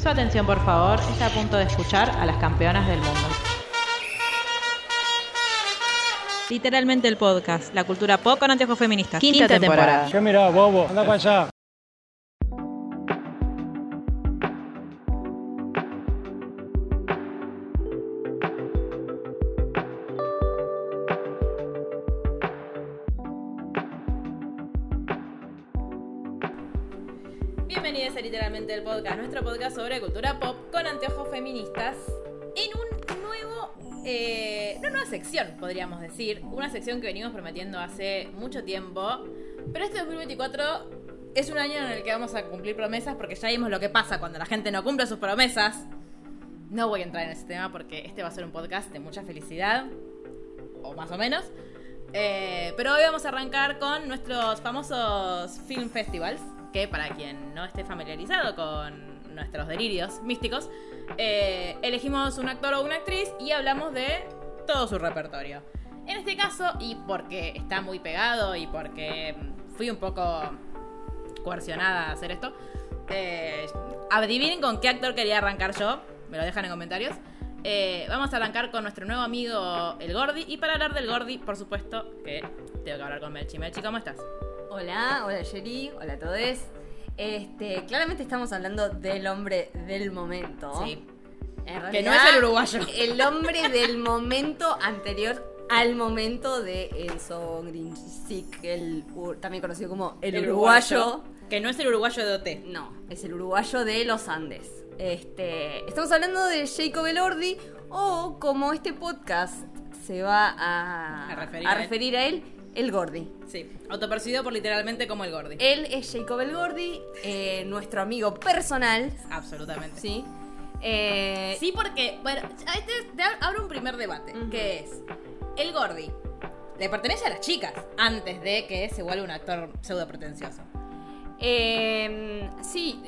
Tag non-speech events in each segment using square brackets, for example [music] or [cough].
Su atención, por favor, está a punto de escuchar a las campeonas del mundo. Literalmente el podcast, la cultura pop con anteojos feministas. Quinta, temporada. ¿Qué mirá, bobo? Anda para allá. El podcast, nuestro podcast sobre cultura pop con anteojos feministas en un nuevo, eh, una nueva sección, podríamos decir, una sección que venimos prometiendo hace mucho tiempo, pero este 2024 es un año en el que vamos a cumplir promesas porque ya vimos lo que pasa cuando la gente no cumple sus promesas. No voy a entrar en ese tema porque este va a ser un podcast de mucha felicidad, o más o menos. Eh, pero hoy vamos a arrancar con nuestros famosos film festivals, que para quien no esté familiarizado con nuestros delirios místicos, eh, elegimos un actor o una actriz y hablamos de todo su repertorio. En este caso, y porque está muy pegado y porque fui un poco coercionada a hacer esto, eh, adivinen con qué actor quería arrancar yo, me lo dejan en comentarios. Eh, vamos a arrancar con nuestro nuevo amigo el Gordi. Y para hablar del Gordi, por supuesto, que tengo que hablar con Melchi. Melchi, ¿cómo estás? Hola, hola Sherry, hola a todos. Este, claramente estamos hablando del hombre del momento. Sí. Que no es el uruguayo. El hombre del momento anterior al momento de Enzo Grinchik, el también conocido como el, uruguayo. Que no es el uruguayo de OT. No, es el uruguayo de los Andes. Este, estamos hablando de Jacob Elordi o como este podcast se va a, A referir a a él. referir a él, el Gordi. Sí. Autopercibido por literalmente como el Gordi. Él es Jacob El Gordi, eh, nuestro amigo personal, Absolutamente. ¿sí? Eh, Sí, porque, bueno, este te ab- abro un primer debate, que es, el Gordi le pertenece a las chicas antes de que se vuelva un actor pseudo pretencioso. eh, sí,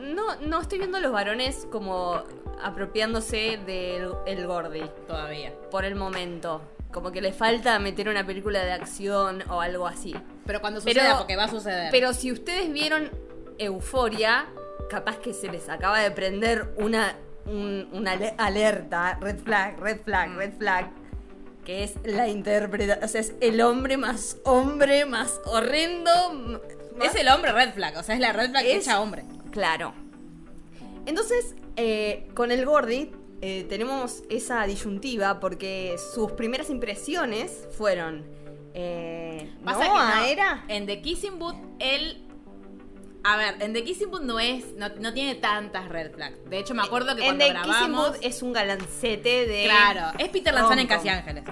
no, no estoy viendo a los varones como apropiándose del el Gordi Todavía. por el momento. Como que le falta meter una película de acción o algo así. Pero cuando Pero- suceda, porque va a suceder. Pero si ustedes vieron Euforia, capaz que se les acaba de prender una, un- una ale- alerta, red flag, red flag, Mm. red flag, que es la interpretación, o sea, es el hombre más hombre, más horrendo. más- es el hombre red flag, o sea, es la red flag Es- hecha hombre. Claro. Entonces, eh, con el Gordi eh, tenemos esa disyuntiva porque sus primeras impresiones fueron... Eh, Pasa ¿no? que ¿Ah, no, era? En The Kissing Booth, él. A ver, en The Kissing Booth no es. No, no tiene tantas red flags. De hecho, me acuerdo que En cuando The Kissing grabamos. Booth es un galancete de... Claro, es Peter Lanzani en. Casi Ángeles.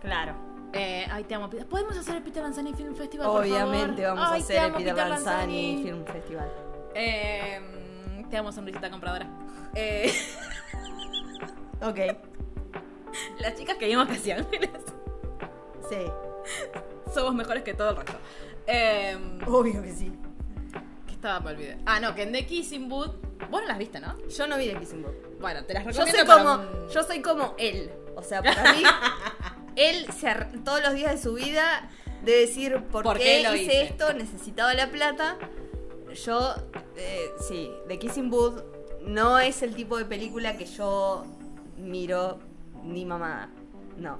Claro. Eh, ay, te amo. ¿Podemos hacer el Peter Lanzani Film Festival? por Obviamente favor? vamos Ay, a hacer el Peter Lanzani Film Festival. Eh, te amo, sonrisita compradora. Eh, [laughs] Ok, [laughs] las chicas que vimos Casi Ángeles sí. somos mejores que todo el resto. Eh, Obvio que sí. ¿Qué estaba? Me olvidé. Ah, no, que en The Kissing Booth. Vos no las viste, ¿no? Yo no vi The Kissing Booth. Bueno, te las Yo recomiendo soy para como, un- yo soy como él. O sea, para mí, [laughs] él se ar- todos los días de su vida de decir por, ¿Por qué, qué hice? esto, necesitaba la plata. Yo, eh, sí, The Kissing Booth no es el tipo de película que yo miro ni mamada. No.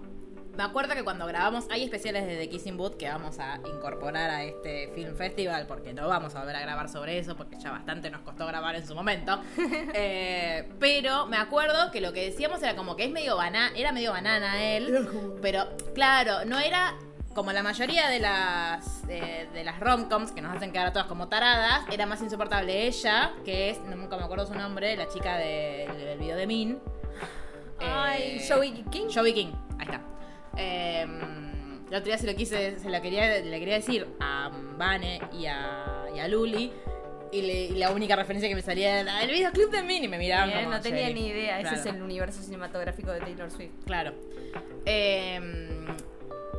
Me acuerdo que cuando grabamos, hay especiales de The Kissing Booth que vamos a incorporar a este Film Festival, porque no vamos a volver a grabar sobre eso, porque ya bastante nos costó grabar en su momento. [laughs] Eh, pero me acuerdo que lo que decíamos era como que es medio banana, era medio banana él, pero claro, no era como la mayoría de las de, de las romcoms que nos hacen quedar a todas como taradas, era más insoportable ella, que es, nunca me acuerdo su nombre, la chica de- del video de Min. Ay, Eh, Joey King. Joey King, ahí está. Eh, el otro día se lo quise, se lo quería, le quería decir a Vane y a, y a Luli. Y, le- y la única referencia que me salía era el videoclip de Min y me miraban Bien, como, no tenía ni idea. Ese es el universo cinematográfico de Taylor Swift. Claro. Eh,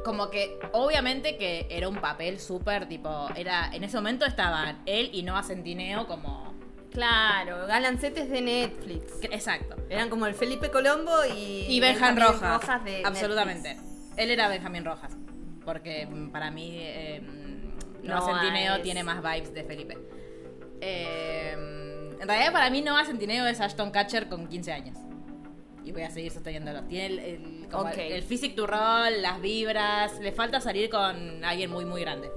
como que, obviamente que era un papel súper, tipo, era, en ese momento estaban él y Noah Centineo como... Claro, galancetes de Netflix. Exacto. Eran como el Felipe Colombo y, Y Benjamín Rojas. de absolutamente. Netflix. Él era Benjamín Rojas. Porque mm, para mí eh, No, Noah Centineo es- tiene más vibes de Felipe. Eh, En realidad, para mí, Noah Centineo es Ashton Catcher con 15 años. Y voy a seguir sosteniéndolo. Tiene el, el, como Ok. el, el physic to roll, las vibras. Le falta salir con alguien muy, muy grande.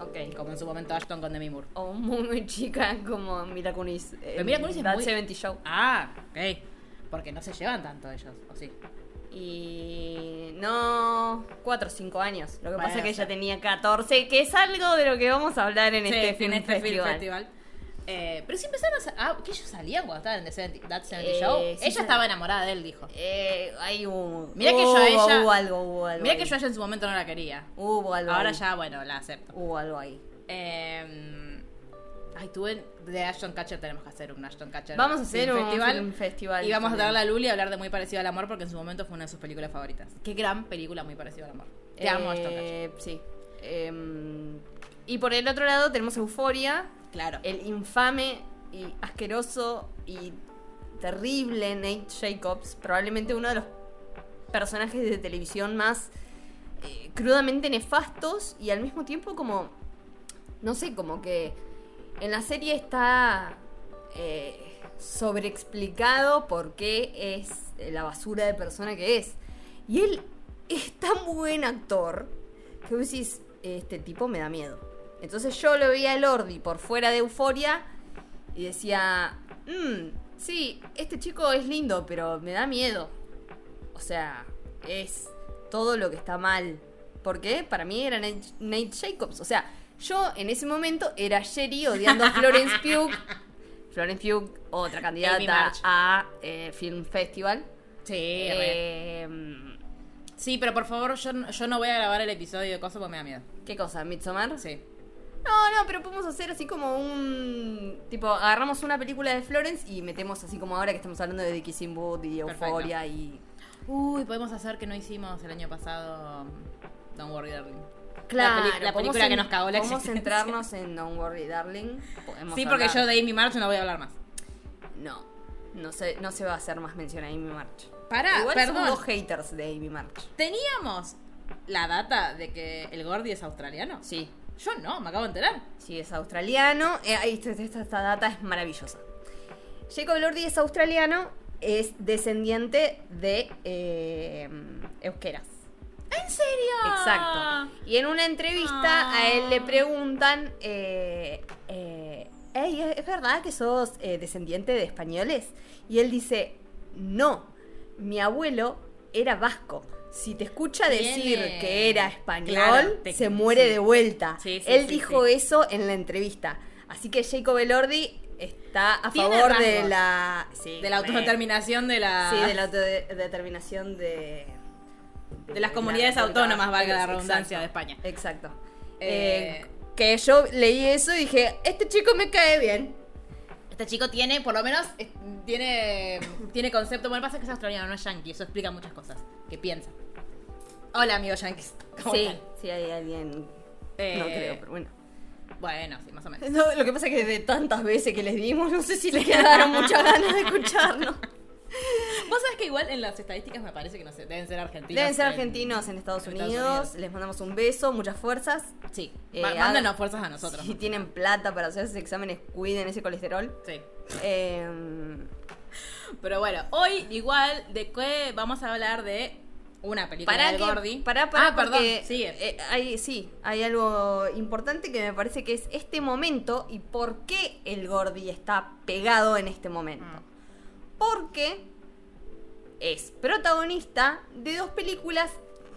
Ok. Como en su momento Ashton con Demi Moore. O muy, muy chica como Mila Kunis. Pero Mila Kunis es muy- 70 Show. Ah, ok. Porque no se llevan tanto ellos, ¿o sí? Y no, 4 o 5 años. Lo que pasa es que ella tenía 14, que es algo de lo que vamos a hablar en Sí, este film en este festival. film festival. Eh, pero sí empezaron a... Ah, que ellos salían cuando estaban en The 70, That 70 Eh, Show. sí, ella sí. estaba enamorada de él, dijo. Eh, ahí hubo. Mira que yo a ella- Hubo algo, hubo algo. Mira ahí. que yo a ella en su momento no la quería. Hubo algo. Ahora ahí. ya, bueno, la acepto. Hubo algo ahí. Eh, ay, tuve de Ashton Catcher, tenemos que hacer un Ashton Catcher. Vamos a hacer un festival. Y vamos a traerle a Luli a hablar de Muy Parecido al Amor porque en su momento fue una de sus películas favoritas. Qué gran película Muy Parecido al Amor. Te amo, Ashton Catcher. Eh, Sí. Em, y por el otro lado tenemos Euforia, Claro. el infame y asqueroso y terrible Nate Jacobs, probablemente uno de los personajes de televisión más eh, crudamente nefastos y al mismo tiempo como, no sé, como que en la serie está eh, sobreexplicado por qué es la basura de persona que es. Y él es tan buen actor que vos decís, este tipo me da miedo. Entonces yo lo veía el Ordi por fuera de Euforia y decía, "Mm, sí, este chico es lindo, pero me da miedo. O sea, es todo lo que está mal. Porque para mí era Nate, Nate Jacobs. O sea, yo en ese momento era Sherry odiando a Florence [laughs] Pugh. Florence Pugh, otra candidata a eh, Film Festival. Sí. Eh, Sí, pero por favor, yo, no- yo no voy a grabar el episodio de cosas porque me da miedo. ¿Qué cosa? ¿Midsommar? Sí. No, no, pero podemos hacer así como un. Tipo, agarramos una película de Florence y metemos así como ahora que estamos hablando de The Kissing Booth y. Euphoria y. Uy, podemos hacer que no hicimos el año pasado Don't Worry Darling. Claro, la, película que nos cagó la Podemos centrarnos en Don't Worry Darling. Podemos Sí, porque hablar- yo de Amy March no voy a hablar más. No, no se, no se va a hacer más mención a Amy March. Pará, Igual perdón. somos dos haters de Amy March. Teníamos la data de que el Gordy es australiano. Sí, Yo no, me acabo de enterar. sí, es australiano. Eh, esta, esta data es maravillosa. Jacob Lordi es australiano, es descendiente de eh, euskeras. ¿En serio? Exacto. Y en una entrevista a él le preguntan, eh, eh, "Ey, ¿es verdad que sos descendiente de españoles? Y él dice, no, mi abuelo era vasco. Si te escucha decir que era español, Claro, te- se muere sí. de vuelta. Sí, sí, él dijo eso en la entrevista. Así que Jacob Elordi está a favor de la... De la autodeterminación de la... Sí, de la autodeterminación de... de las comunidades la autónomas, valga la Exacto. redundancia, de España. Exacto. Eh, Eh, que yo leí eso y dije, este chico me cae bien. Este chico tiene, por lo menos, es- tiene, tiene concepto. Bueno, pasa que es australiano, no es yankee. Eso explica muchas cosas. Que piensa. Hola, amigos yankees. ¿Cómo Sí, están? sí hay alguien. Eh, No creo, pero bueno. Bueno, sí, más o menos. No, lo que pasa es que de tantas veces que les dimos, no sé si les [laughs] quedaron muchas ganas de escucharnos. Vos sabés que igual en las estadísticas me parece que no sé, deben ser argentinos. Deben ser en- argentinos en Estados, en Unidos. Estados Unidos. Les mandamos un beso, muchas fuerzas. Sí. Eh, mándenos fuerzas a nosotros. Si tienen plata para hacer esos exámenes, cuiden ese colesterol. Sí. Eh, Pero bueno, hoy igual de qué vamos a hablar de una película Pará, del que, Gordi. pará, pará, ah, perdón, sigue. eh, hay, sí, hay algo importante que me parece que es este momento y por qué el Gordi está pegado en este momento. Mm. Porque es protagonista de dos películas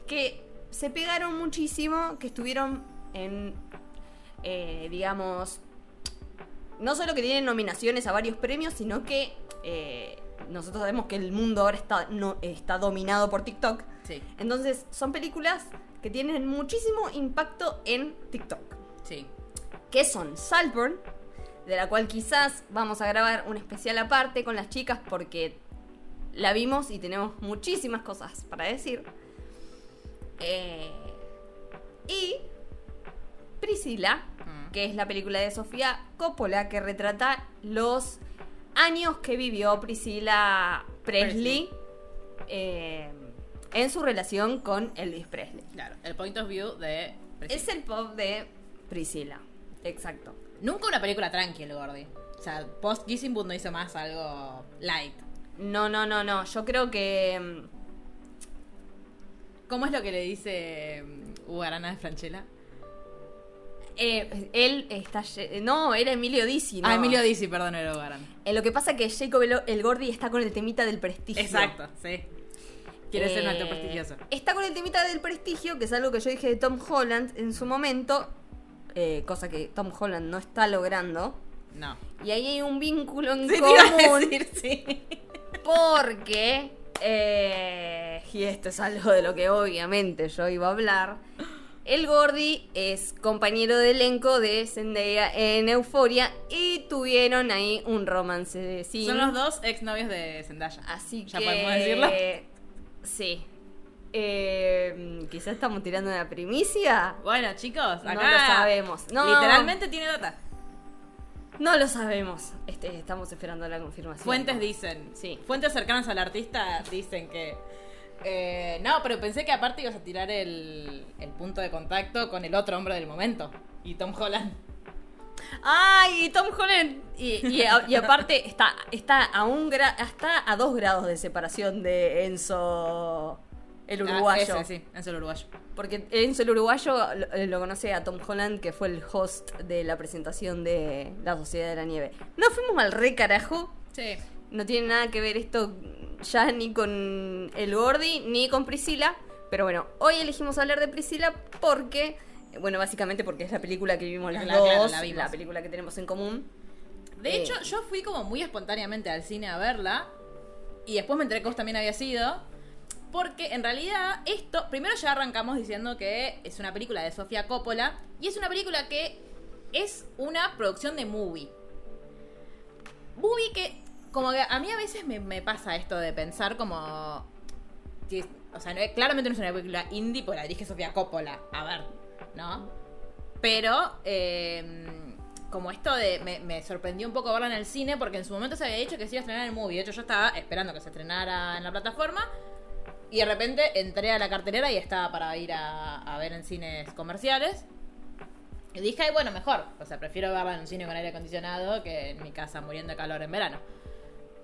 que se pegaron muchísimo, que estuvieron en, eh, digamos, no solo que tienen nominaciones a varios premios, sino que eh, nosotros sabemos que el mundo ahora está, no, está dominado por TikTok. Sí, Entonces, son películas que tienen muchísimo impacto en TikTok. sí. Que son Saltburn, de la cual quizás vamos a grabar un especial aparte con las chicas porque la vimos y tenemos muchísimas cosas para decir. Eh, y Priscila, Mm. que es la película de Sofía Coppola que retrata los años que vivió Priscila Presley, eh, en su relación con Elvis Presley. Claro, el point of view de. Es el pop de Priscila, exacto. Nunca una película tranqui el Gordy. O sea, post Kissing Booth no hizo más algo light. No, no, no, no. Yo creo que. mm, ¿Cómo es lo que le dice mm, Hugo Arana de Franchella? eh, él está. lle- No, era Emilio Dizzi, ¿no? Ah, Emilio Dizzi, perdón, era Hugo Arana. Eh, lo que pasa que Jacob el, el Gordy está con el temita del prestigio. Exacto, sí. Quiere ser un actor Eh, prestigioso. Está con el temita del prestigio, que es algo que yo dije de Tom Holland en su momento, eh, cosa que Tom Holland no está logrando. No. Y ahí hay un vínculo en Sí, común decir, sí. Porque, eh, y esto es algo de lo que obviamente yo iba a hablar, el Gordy es compañero de elenco de Zendaya en Euforia y tuvieron ahí un romance de cine. Son los dos exnovios de Zendaya. Así ¿Ya que. podemos decirlo? Sí. Eh, quizás estamos tirando una primicia. Bueno, chicos, acá. No lo sabemos. No. Literalmente tiene data. No lo sabemos. Este, estamos esperando la confirmación. Fuentes dicen. Sí. Fuentes cercanas al artista dicen que. eh, no, pero pensé que aparte ibas a tirar el, el punto de contacto con el otro hombre del momento. Y Tom Holland. ¡Ay! y Tom Holland. Y, y aparte, está, está, a un gra- está a dos grados de separación de Enzo, el uruguayo. Ah, ese, sí, es el uruguayo. Porque Enzo, el uruguayo, lo, lo conoce a Tom Holland, que fue el host de la presentación de La Sociedad de la Nieve. No fuimos al re carajo. Sí. No tiene nada que ver esto ya ni con el Gordy ni con Priscila. Pero bueno, hoy elegimos hablar de Priscila porque, bueno, básicamente porque es la película que vimos las La- claro, dos, la vimos. la película que tenemos en común. De Eh. hecho, yo fui como muy espontáneamente al cine a verla. Y después me enteré que vos también había sido. Porque en realidad esto, primero ya arrancamos diciendo que es una película de Sofía Coppola. Y es una película que es una producción de movie. Movie que, como que a mí a veces me, pasa esto de pensar como... o sea, claramente no es una película indie, porque la dirige Sofía Coppola. A ver, ¿no? Pero, eh, como esto de. Me, me sorprendió un poco verla en el cine porque en su momento se había dicho que se iba a estrenar en el movie. De hecho, yo estaba esperando que se estrenara en la plataforma. Y de repente entré a la cartelera y estaba para ir a, ver en cines comerciales. Y dije, bueno, mejor. O sea, prefiero verla en un cine con aire acondicionado que en mi casa muriendo de calor en verano.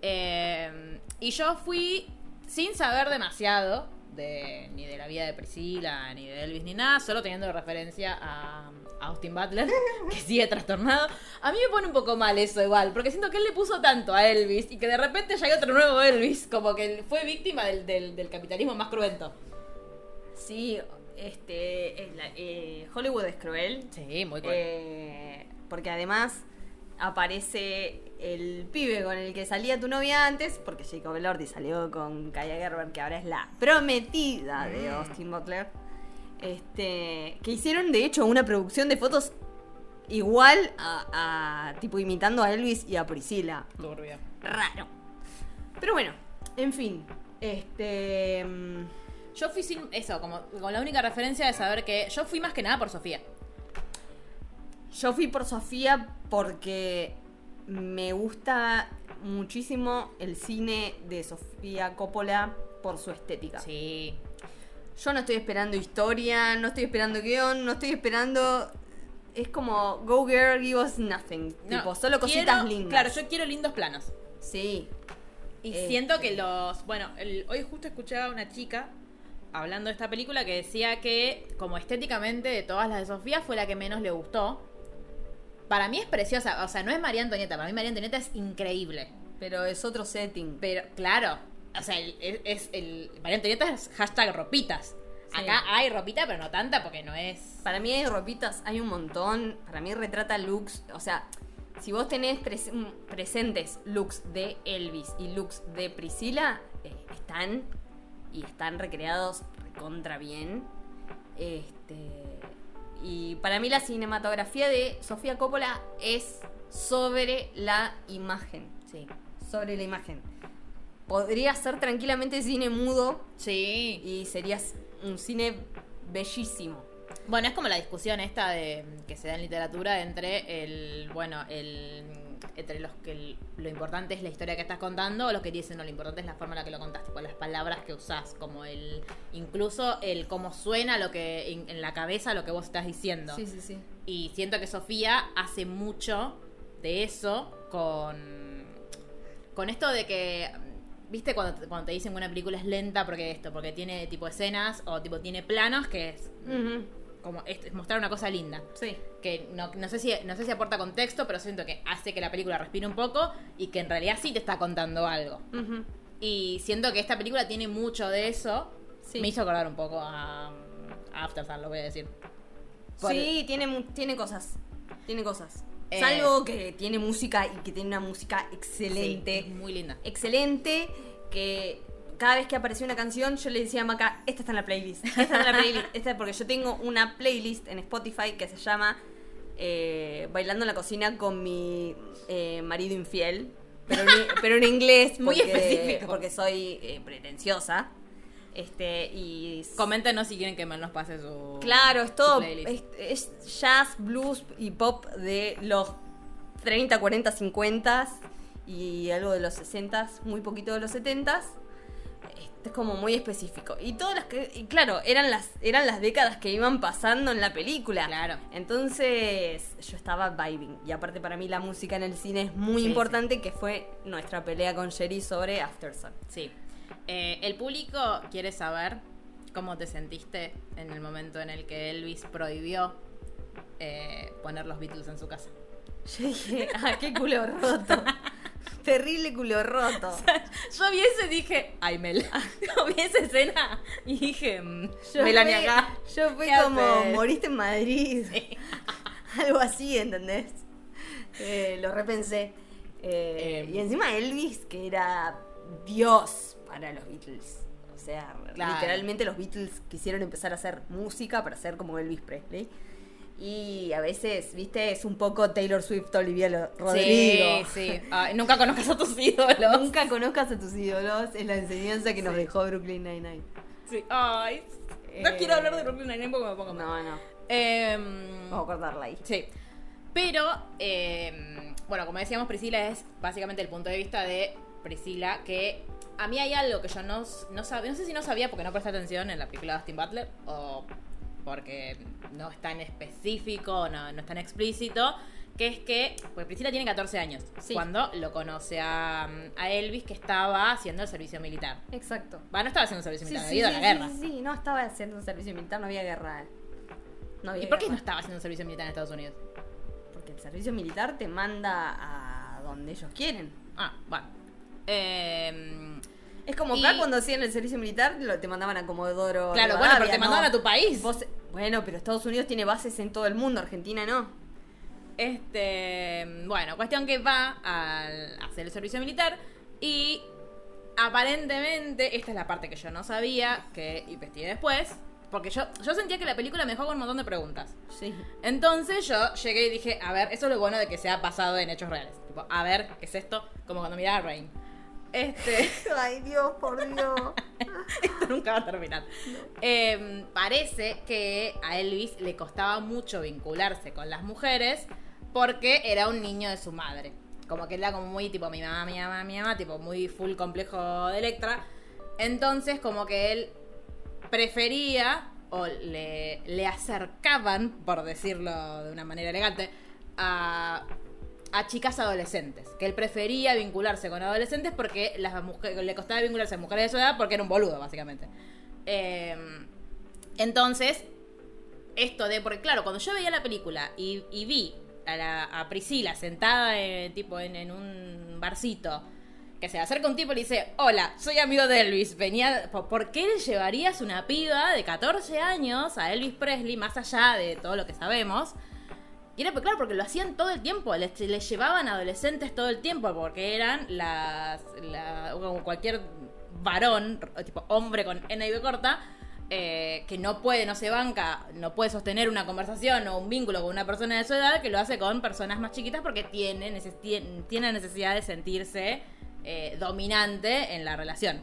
Eh, y yo fui sin saber demasiado de, ni de la vida de Priscila, ni de Elvis, ni nada, solo teniendo referencia a, a Austin Butler, [laughs] que sigue trastornado. A mí me pone un poco mal eso igual, porque siento que él le puso tanto a Elvis y que de repente ya hay otro nuevo Elvis, como que fue víctima del, del- del capitalismo más cruento. Sí, este, es la- eh, Hollywood es cruel. Sí, muy cruel. Eh, porque además aparece el pibe con el que salía tu novia antes, porque Jacob Elordi salió con Kaya Gerber, que ahora es la prometida de Austin Butler. Este, que hicieron de hecho una producción de fotos igual a, a- tipo imitando a Elvis y a Priscila. Turbio. Raro. Pero bueno, en fin. Este. mm, Yo fui sin eso, como con la única referencia de saber que yo fui más que nada por Sofía. Yo fui por Sofía porque me gusta muchísimo el cine de Sofía Coppola por su estética. Sí. Yo no estoy esperando historia, no estoy esperando guion, no estoy esperando. Es como Go Girl, give us nothing. No, tipo, solo cositas quiero- lindas. Claro, yo quiero lindos planos. Sí. Y siento que los. Bueno, el- hoy justo escuché a una chica hablando de esta película que decía que, como estéticamente de todas las de Sofía, fue la que menos le gustó. Para mí es preciosa. O sea, no es María Antonieta. Para mí María Antonieta es increíble. Pero es otro setting. Pero, claro. O sea, el- es, es el. María Antonieta es hashtag ropitas. Sí. Acá hay ropita, pero no tanta porque no es. Para mí hay ropitas, hay un montón. Para mí retrata looks. O sea, si vos tenés pres- presentes looks de Elvis y looks de Priscila, eh, están y están recreados contra bien. Este. Y para mí la cinematografía de Sofía Coppola es sobre la imagen. Sí. Sobre la imagen. Podría ser tranquilamente cine mudo Sí. y sería un cine bellísimo. Bueno, es como la discusión esta de que se da en literatura entre el, bueno, el entre los que lo importante es la historia que estás contando o los que dicen no, lo importante es la forma en la que lo contás, tipo las palabras que usás, como el, incluso el cómo suena lo que en, en la cabeza lo que vos estás diciendo. Sí, sí, sí. Y siento que Sofía hace mucho de eso con, con esto de que, viste, cuando, te- cuando te dicen que una película es lenta porque esto, porque tiene tipo escenas o tipo tiene planos que es. Como es, mostrar una cosa linda. Sí. Que no, no sé si no sé si aporta contexto, pero siento que hace que la película respire un poco y que en realidad sí te está contando algo. Y siento que esta película tiene mucho de eso. Sí. Me hizo acordar un poco a, a After Sun, lo voy a decir. Por- Sí, tiene, tiene cosas. Tiene cosas. Eh. Salvo que tiene música y que tiene una música excelente. muy linda. excelente. Que cada vez que aparecía una canción, yo le decía a Maca, esta está en la playlist. Esta está en la [laughs] playlist. Esta porque yo tengo una playlist en Spotify que se llama eh, Bailando en la cocina con mi eh, marido infiel. Pero en, [laughs] pero en inglés. Muy específico. Porque soy eh, pretenciosa. Este, y Coméntenos si quieren que Mel nos pase su. Claro, es todo. Es, es jazz, blues y pop de los 30, 40, 50 y algo de los 60, muy poquito de los 70 Este es como muy específico. Y todas las que. Y claro, eran las, eran las décadas que iban pasando en la película. Claro. Entonces, yo estaba vibing. Y aparte, para mí, la música en el cine es muy Sí, importante, que fue nuestra pelea con Sherry sobre After Sun. Sí. Eh, el público quiere saber cómo te sentiste en el momento en el que Elvis prohibió eh, poner los Beatles en su casa. Yo dije, ah, qué culo roto. [laughs] Terrible culo roto. [laughs] Yo vi eso y dije, ay Mel. [laughs] Yo vi esa escena y dije, mm, Yo Melania fui- acá. Yo fui ¿Qué como, haces? moriste en Madrid. [laughs] Algo así, ¿entendés? Eh, lo repensé. Eh, Em. y encima Elvis, que era Dios para los Beatles. O sea, Claro. literalmente los Beatles quisieron empezar a hacer música para ser como Elvis Presley. Y a veces, viste, es un poco Taylor Swift, Olivia Rodrigo. Sí, sí. Ay, nunca conozcas a tus ídolos. Nunca conozcas a tus ídolos, es la enseñanza que nos dejó Brooklyn Nine-Nine. Sí. Ay. No Eh, quiero hablar de Brooklyn Nine-Nine porque me pongo mal. No, no. Em, Vamos a cortarla ahí. Sí. Pero, eh, bueno, como decíamos, Priscila es básicamente el punto de vista de Priscila, que a mí hay algo que yo no, no sabía, no sé si no sabía porque no presté atención en la película de Austin Butler, o porque no es tan específico, no, no es tan explícito, que es que, pues Priscila tiene 14 años, Sí. cuando lo conoce a, a Elvis que estaba haciendo el servicio militar. Exacto. Va, no estaba haciendo servicio Sí, militar, sí, había ido a la guerra. Sí, sí, no estaba haciendo un servicio militar, no había guerra. No había ¿Y por qué no estaba haciendo un servicio militar en Estados Unidos? Porque el servicio militar te manda a donde ellos quieren. Ah, bueno. Eh, Es como Y- acá cuando hacían el servicio militar lo, te mandaban a Comodoro. Claro, bueno, pero te ¿no? mandaban a tu país. Vos- bueno, pero Estados Unidos tiene bases en todo el mundo, Argentina no. Este, bueno, cuestión que va a hacer el servicio militar y aparentemente, esta es la parte que yo no sabía, que investigué después, porque yo, yo sentía que la película me dejó con un montón de preguntas. Sí. Entonces yo llegué y dije, a ver, eso es lo bueno de que sea basado en hechos reales. Tipo, a ver, ¿qué es esto? Como cuando miraba a Rain. Este... [laughs] Ay, Dios, por Dios. [laughs] Esto nunca va a terminar. Eh, parece que a Elvis le costaba mucho vincularse con las mujeres porque era un niño de su madre. Como que era como muy tipo mi mamá, mi mamá, mi mamá, tipo muy full complejo de Electra. Entonces como que él prefería o le, le acercaban, por decirlo de una manera elegante, a, a chicas adolescentes. Que él prefería vincularse con adolescentes porque las mujeres, le costaba vincularse a mujeres de su edad porque era un boludo, básicamente. Eh, entonces, esto de, porque claro, cuando yo veía la película y, vi a, la- Priscila sentada eh, tipo en, en un barcito, que se acerca un tipo y le dice, hola, soy amigo de Elvis, venía, ¿por, por qué le llevarías una piba de 14 años a Elvis Presley, más allá de todo lo que sabemos? Y era pues, claro, porque lo hacían todo el tiempo, les, llevaban adolescentes todo el tiempo, porque eran las, la- como cualquier varón, tipo hombre con N y B corta, eh, que no puede, no se banca, no puede sostener una conversación o un vínculo con una persona de su edad, que lo hace con personas más chiquitas porque tiene, neces- tien- tiene necesidad de sentirse eh, dominante en la relación.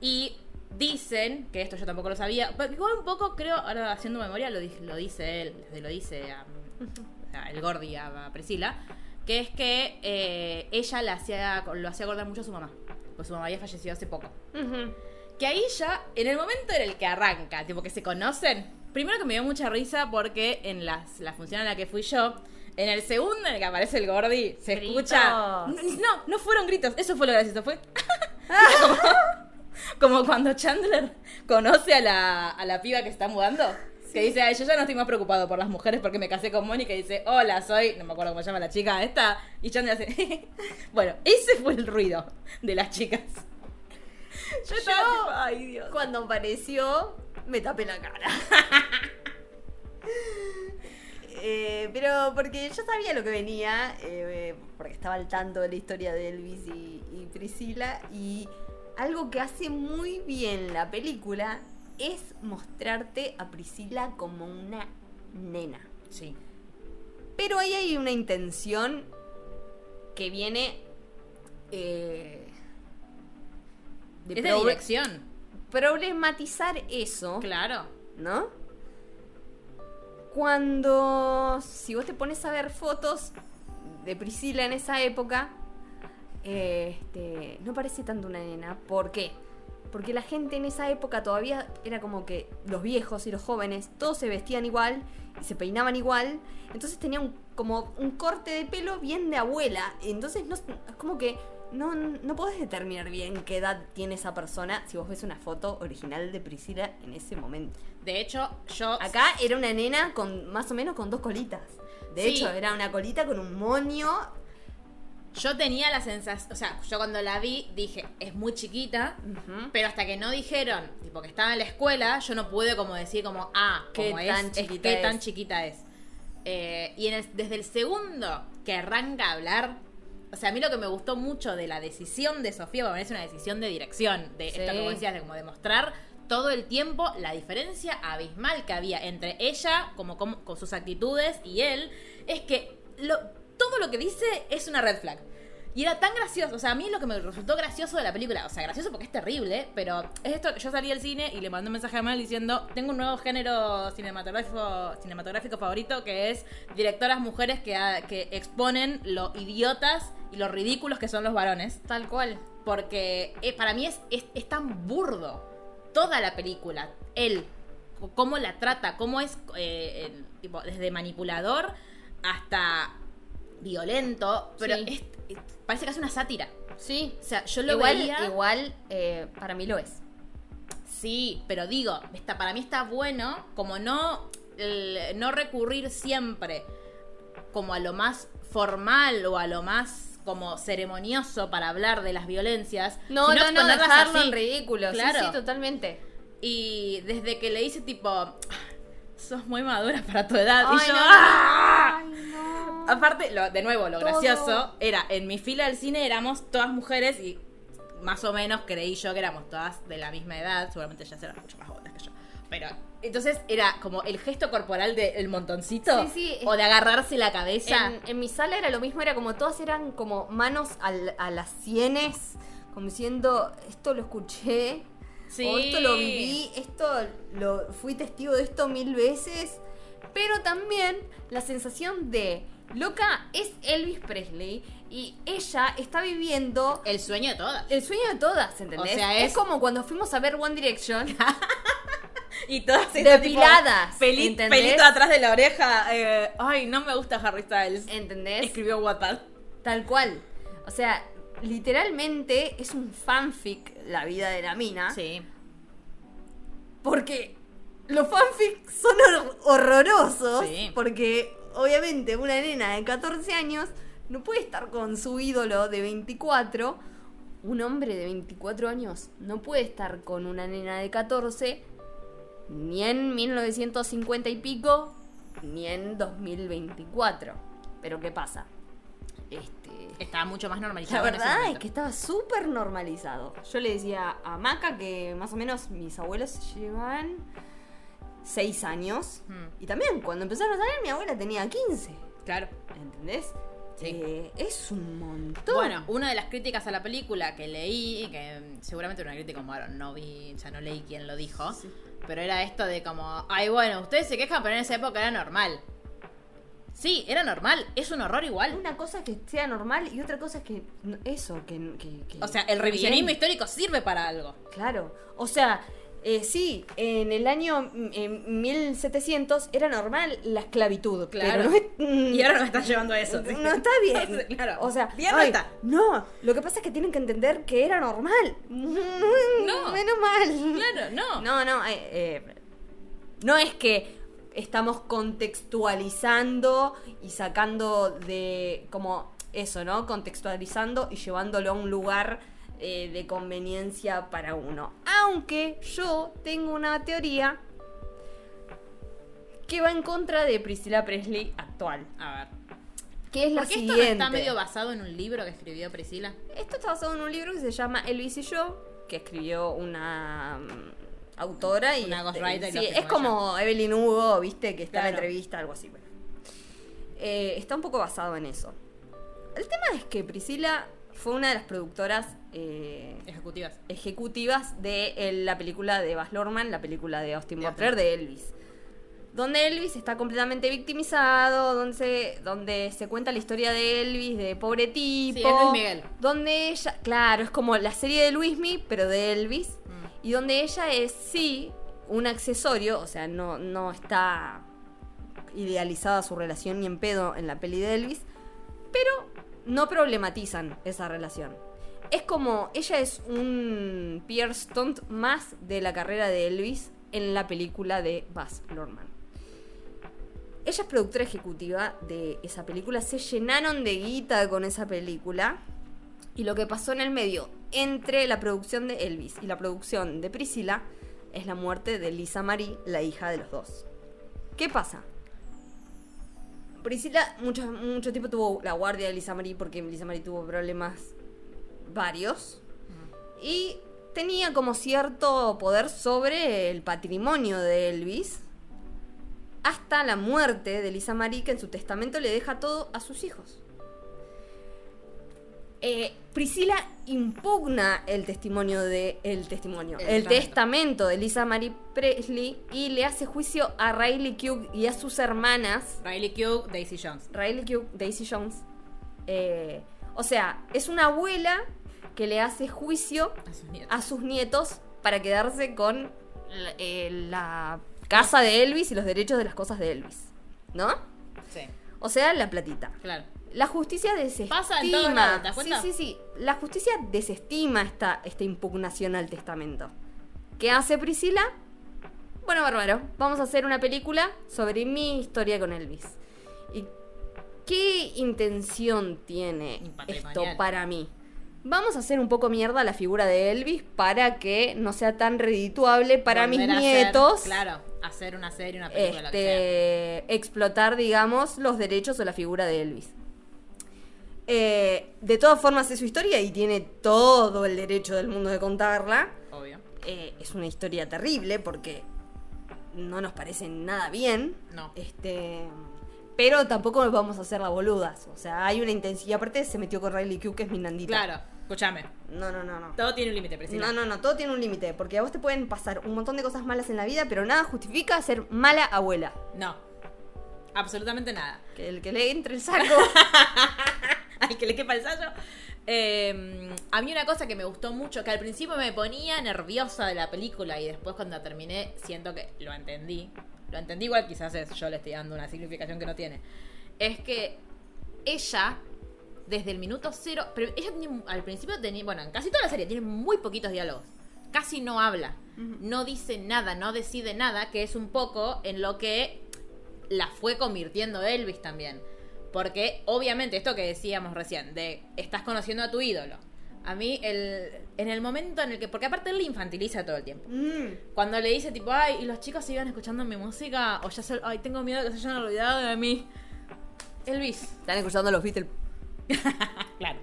Y dicen, que esto yo tampoco lo sabía, pero igual un poco creo, ahora haciendo memoria, lo, lo dice él, lo dice a [laughs] el Gordi a, Priscila, que es que eh, ella la hacía, lo hacía acordar mucho a su mamá, pues su mamá había fallecido hace poco. Que ahí ya, en el momento en el que arranca, tipo que se conocen, primero que me dio mucha risa porque en las, la función en la que fui yo, en el segundo en el que aparece el Gordi, se Gritos. escucha. No, no fueron gritos, eso fue lo gracioso, fue. [laughs] como, como cuando Chandler conoce a la, a la piba que está mudando. Que dice, "Ay, yo ya no estoy más preocupado por las mujeres porque me casé con Mónica y dice, hola, soy, no me acuerdo cómo se llama la chica esta, y Chandler hace, [laughs] bueno, ese fue el ruido de las chicas. Yo estaba tipo, ay Dios. Cuando apareció, me tapé la cara. [laughs] Eh, pero porque yo sabía lo que venía, eh, porque estaba al tanto de la historia de Elvis y, y Priscila, y algo que hace muy bien la película es mostrarte a Priscila como una nena. Sí. Pero ahí hay una intención que viene eh, Es de proble- dirección. problematizar eso, Claro. ¿no? Cuando, si vos te pones a ver fotos de Priscila en esa época, eh, este, no parece tanto una nena. ¿Por qué? Porque la gente en esa época todavía era como que los viejos y los jóvenes, todos se vestían igual y se peinaban igual. Entonces tenía un, como un corte de pelo bien de abuela. Entonces no, es como que no, no podés determinar bien qué edad tiene esa persona si vos ves una foto original de Priscila en ese momento. De hecho, yo. Acá era una nena con más o menos con dos colitas. De Sí. hecho, era una colita con un moño. Yo tenía la sensación. O sea, yo cuando la vi dije, es muy chiquita. Pero hasta que no dijeron, tipo, que estaba en la escuela, yo no pude como decir como, ah, Qué como tan es, es chiquita qué es. tan chiquita es. Eh, y en el- desde el segundo que arranca a hablar, o sea, a mí lo que me gustó mucho de la decisión de Sofía, porque es una decisión de dirección, de Sí. esto que vos decías, de como demostrar todo el tiempo la diferencia abismal que había entre ella, como, como- con sus actitudes, y él, es que lo- todo lo que dice es una red flag. Y era tan gracioso, o sea, a mí lo que me resultó gracioso de la película, o sea, gracioso porque es terrible, pero es esto, yo salí del cine y le mandé un mensaje a Mal diciendo, tengo un nuevo género cinematográfico, cinematográfico favorito que es directoras mujeres que, ha- que exponen lo idiotas y lo ridículos que son los varones. Tal cual. Porque eh, para mí es, es, es tan burdo toda la película. Él, cómo la trata, cómo es eh, el tipo, desde manipulador hasta violento, pero Sí. es, es- parece que es una sátira. Sí. O sea, yo lo igual, veía. igual eh, para mí lo es. Sí, pero digo, está, para mí está bueno como no, el- no recurrir siempre como a lo más formal o a lo más como ceremonioso para hablar de las violencias. No, no, no, dejarlo así. en ridículo. Claro. Sí, sí, totalmente. Y desde que le hice tipo, "Ah, sos muy madura para tu edad. Ay, y yo, no, "Ah". Ay, no. Aparte, lo, de nuevo, lo Todo. gracioso era, en mi fila del cine éramos todas mujeres y más o menos creí yo que éramos todas de la misma edad, seguramente ellas eran mucho más jóvenes que yo. Pero entonces era como el gesto corporal del montoncito Sí, sí, o de agarrarse la cabeza. En, en mi sala era lo mismo, era como todas eran como manos al- a las sienes, como diciendo, esto lo escuché, Sí. o esto lo viví, esto lo fui testigo de esto mil veces, pero también la sensación de, loca, es Elvis Presley y ella está viviendo El sueño de todas. el sueño de todas, ¿entendés? O sea, es... es- como cuando fuimos a ver One Direction. [laughs] Y todas Depiladas, tipo, pelito atrás de la oreja. eh, ay, no me gusta Harry Styles. ¿Entendés? Escribió Wattpad. Tal cual. O sea, literalmente es un fanfic la vida de la mina. Sí. Porque los fanfics son hor- horrorosos. Sí. Porque obviamente una nena de 14 años no puede estar con su ídolo de 24. Un hombre de 24 años no puede estar con una nena de 14 ni en 1950 y pico ni en 2024. Pero ¿qué pasa? Este, Estaba mucho más la normalizado. en ese verdad es que estaba súper normalizado. Yo le decía a Maca que más o menos mis abuelos llevan 6 años. Hmm, Y también cuando empezaron a salir mi abuela tenía 15. claro. ¿Entendés? Sí. Eh, es un montón. Bueno, una de las críticas a la película que leí, que mm, seguramente era una crítica, bueno, no vi, ya no leí quién lo dijo, Sí. pero era esto de como, ay, bueno, ustedes se quejan, pero en esa época era normal. Sí, era normal. Es un horror igual. Una cosa es que sea normal y otra cosa es que eso, que... que- que- O sea, el revisionismo bien. histórico sirve para algo. Claro. O sea, eh, sí, en el año en 1700 era normal la esclavitud. Claro. Pero no es- mm, Y ahora nos están llevando a eso. No está [laughs] bien. claro. O sea, bien no está. no, lo que pasa es que tienen que entender que era normal. [laughs] No. Menos mal. Claro, no. No, no, eh, eh, no es que estamos contextualizando y sacando de como eso, ¿no? Contextualizando y llevándolo a un lugar eh, de conveniencia para uno. Aunque yo tengo una teoría que va en contra de Priscilla Presley actual, A ver. que es la Porque esto siguiente. no está medio basado en un libro que escribió Priscila. Esto está basado en un libro que se llama Elvis y yo, que escribió una autora y Una este, ghostwriter sí, es como Evelyn Hugo, viste, que está en la Claro. entrevista, algo así. bueno. Eh, está un poco basado en eso. El tema es que Priscila fue una de las productoras eh, Ejecutivas. ejecutivas de la película de Baz Luhrmann, la película de Austin De Butler de Elvis. Donde Elvis está completamente victimizado, donde se, donde se cuenta la historia de Elvis, de pobre tipo. Sí, es Luis Miguel. Donde ella, claro, es como la serie de Luismi, pero de Elvis. Y donde ella es, sí, un accesorio, o sea, no, no está idealizada su relación ni en pedo en la peli de Elvis, pero no problematizan esa relación. Es como, ella es un Pierre Stunt más de la carrera de Elvis en la película de Baz Luhrmann. Ella es productora ejecutiva de esa película, se llenaron de guita con esa película. Y lo que pasó en el medio entre la producción de Elvis y la producción de Priscilla es la muerte de Lisa Marie, la hija de los dos. ¿Qué pasa? Priscilla mucho, mucho tiempo tuvo la guardia de Lisa Marie porque Lisa Marie tuvo problemas varios. Y tenía como cierto poder sobre el patrimonio de Elvis. Hasta la muerte de Lisa Marie, que en su testamento le deja todo a sus hijos. Eh, Priscila impugna el testimonio de el testimonio, El el, testamento. testamento de Lisa Marie Presley y le hace juicio a Riley Keough y a sus hermanas Riley Keough, Daisy Jones. Riley Keough, Daisy Jones. Eh, o sea, es una abuela que le hace juicio A sus nietos. a sus nietos para quedarse con la, eh, la casa de Elvis y los derechos de las cosas de Elvis. ¿No? Sí, O sea, la platita. claro. La justicia desestima. Pasa en todos lados, ¿te das sí, cuenta? sí, sí. La justicia desestima esta, esta impugnación al testamento. ¿Qué hace Priscila? Bueno, bárbaro. Vamos a hacer una película sobre mi historia con Elvis. ¿Y qué intención tiene esto para mí? Vamos a hacer un poco mierda la figura de Elvis para que no sea tan redituable para mis hacer- nietos claro, hacer una serie, una película, lo que sea. este, explotar, digamos, los derechos o la figura de Elvis. Eh, de todas formas es su historia y tiene todo el derecho del mundo de contarla. Obvio. Eh, es una historia terrible porque no nos parece nada bien. No. Este, pero tampoco nos vamos a hacer las boludas. O sea, hay una intensidad. Aparte se metió con Riley Q, que es mi nandita. Claro, escúchame. No, no, no, no. Todo tiene un límite, Priscila. No, no, no, todo tiene un límite, porque a vos te pueden pasar un montón de cosas malas en la vida, pero nada justifica ser mala abuela. No. Absolutamente nada. Que el que le entre el saco. [laughs] [laughs] Al que le quepa el sallo. Eh, a mí una cosa que me gustó mucho, que al principio me ponía nerviosa de la película y después cuando terminé siento que lo entendí. Lo entendí igual, quizás es, yo le estoy dando una significación que no tiene. Es que ella, desde el minuto cero, pero ella tiene, al principio tenía, bueno, en casi toda la serie tiene muy poquitos diálogos. Casi no habla, no dice nada, no decide nada, que es un poco en lo que la fue convirtiendo Elvis también. Porque obviamente esto que decíamos recién, de estás conociendo a tu ídolo. A mí, el, en el momento en el que, porque aparte él le infantiliza todo el tiempo. Mm. Cuando le dice tipo, ay, y los chicos sigan escuchando mi música, o ya se, ay, tengo miedo de que se hayan olvidado de mí. Elvis. Están escuchando los Beatles. [laughs] claro.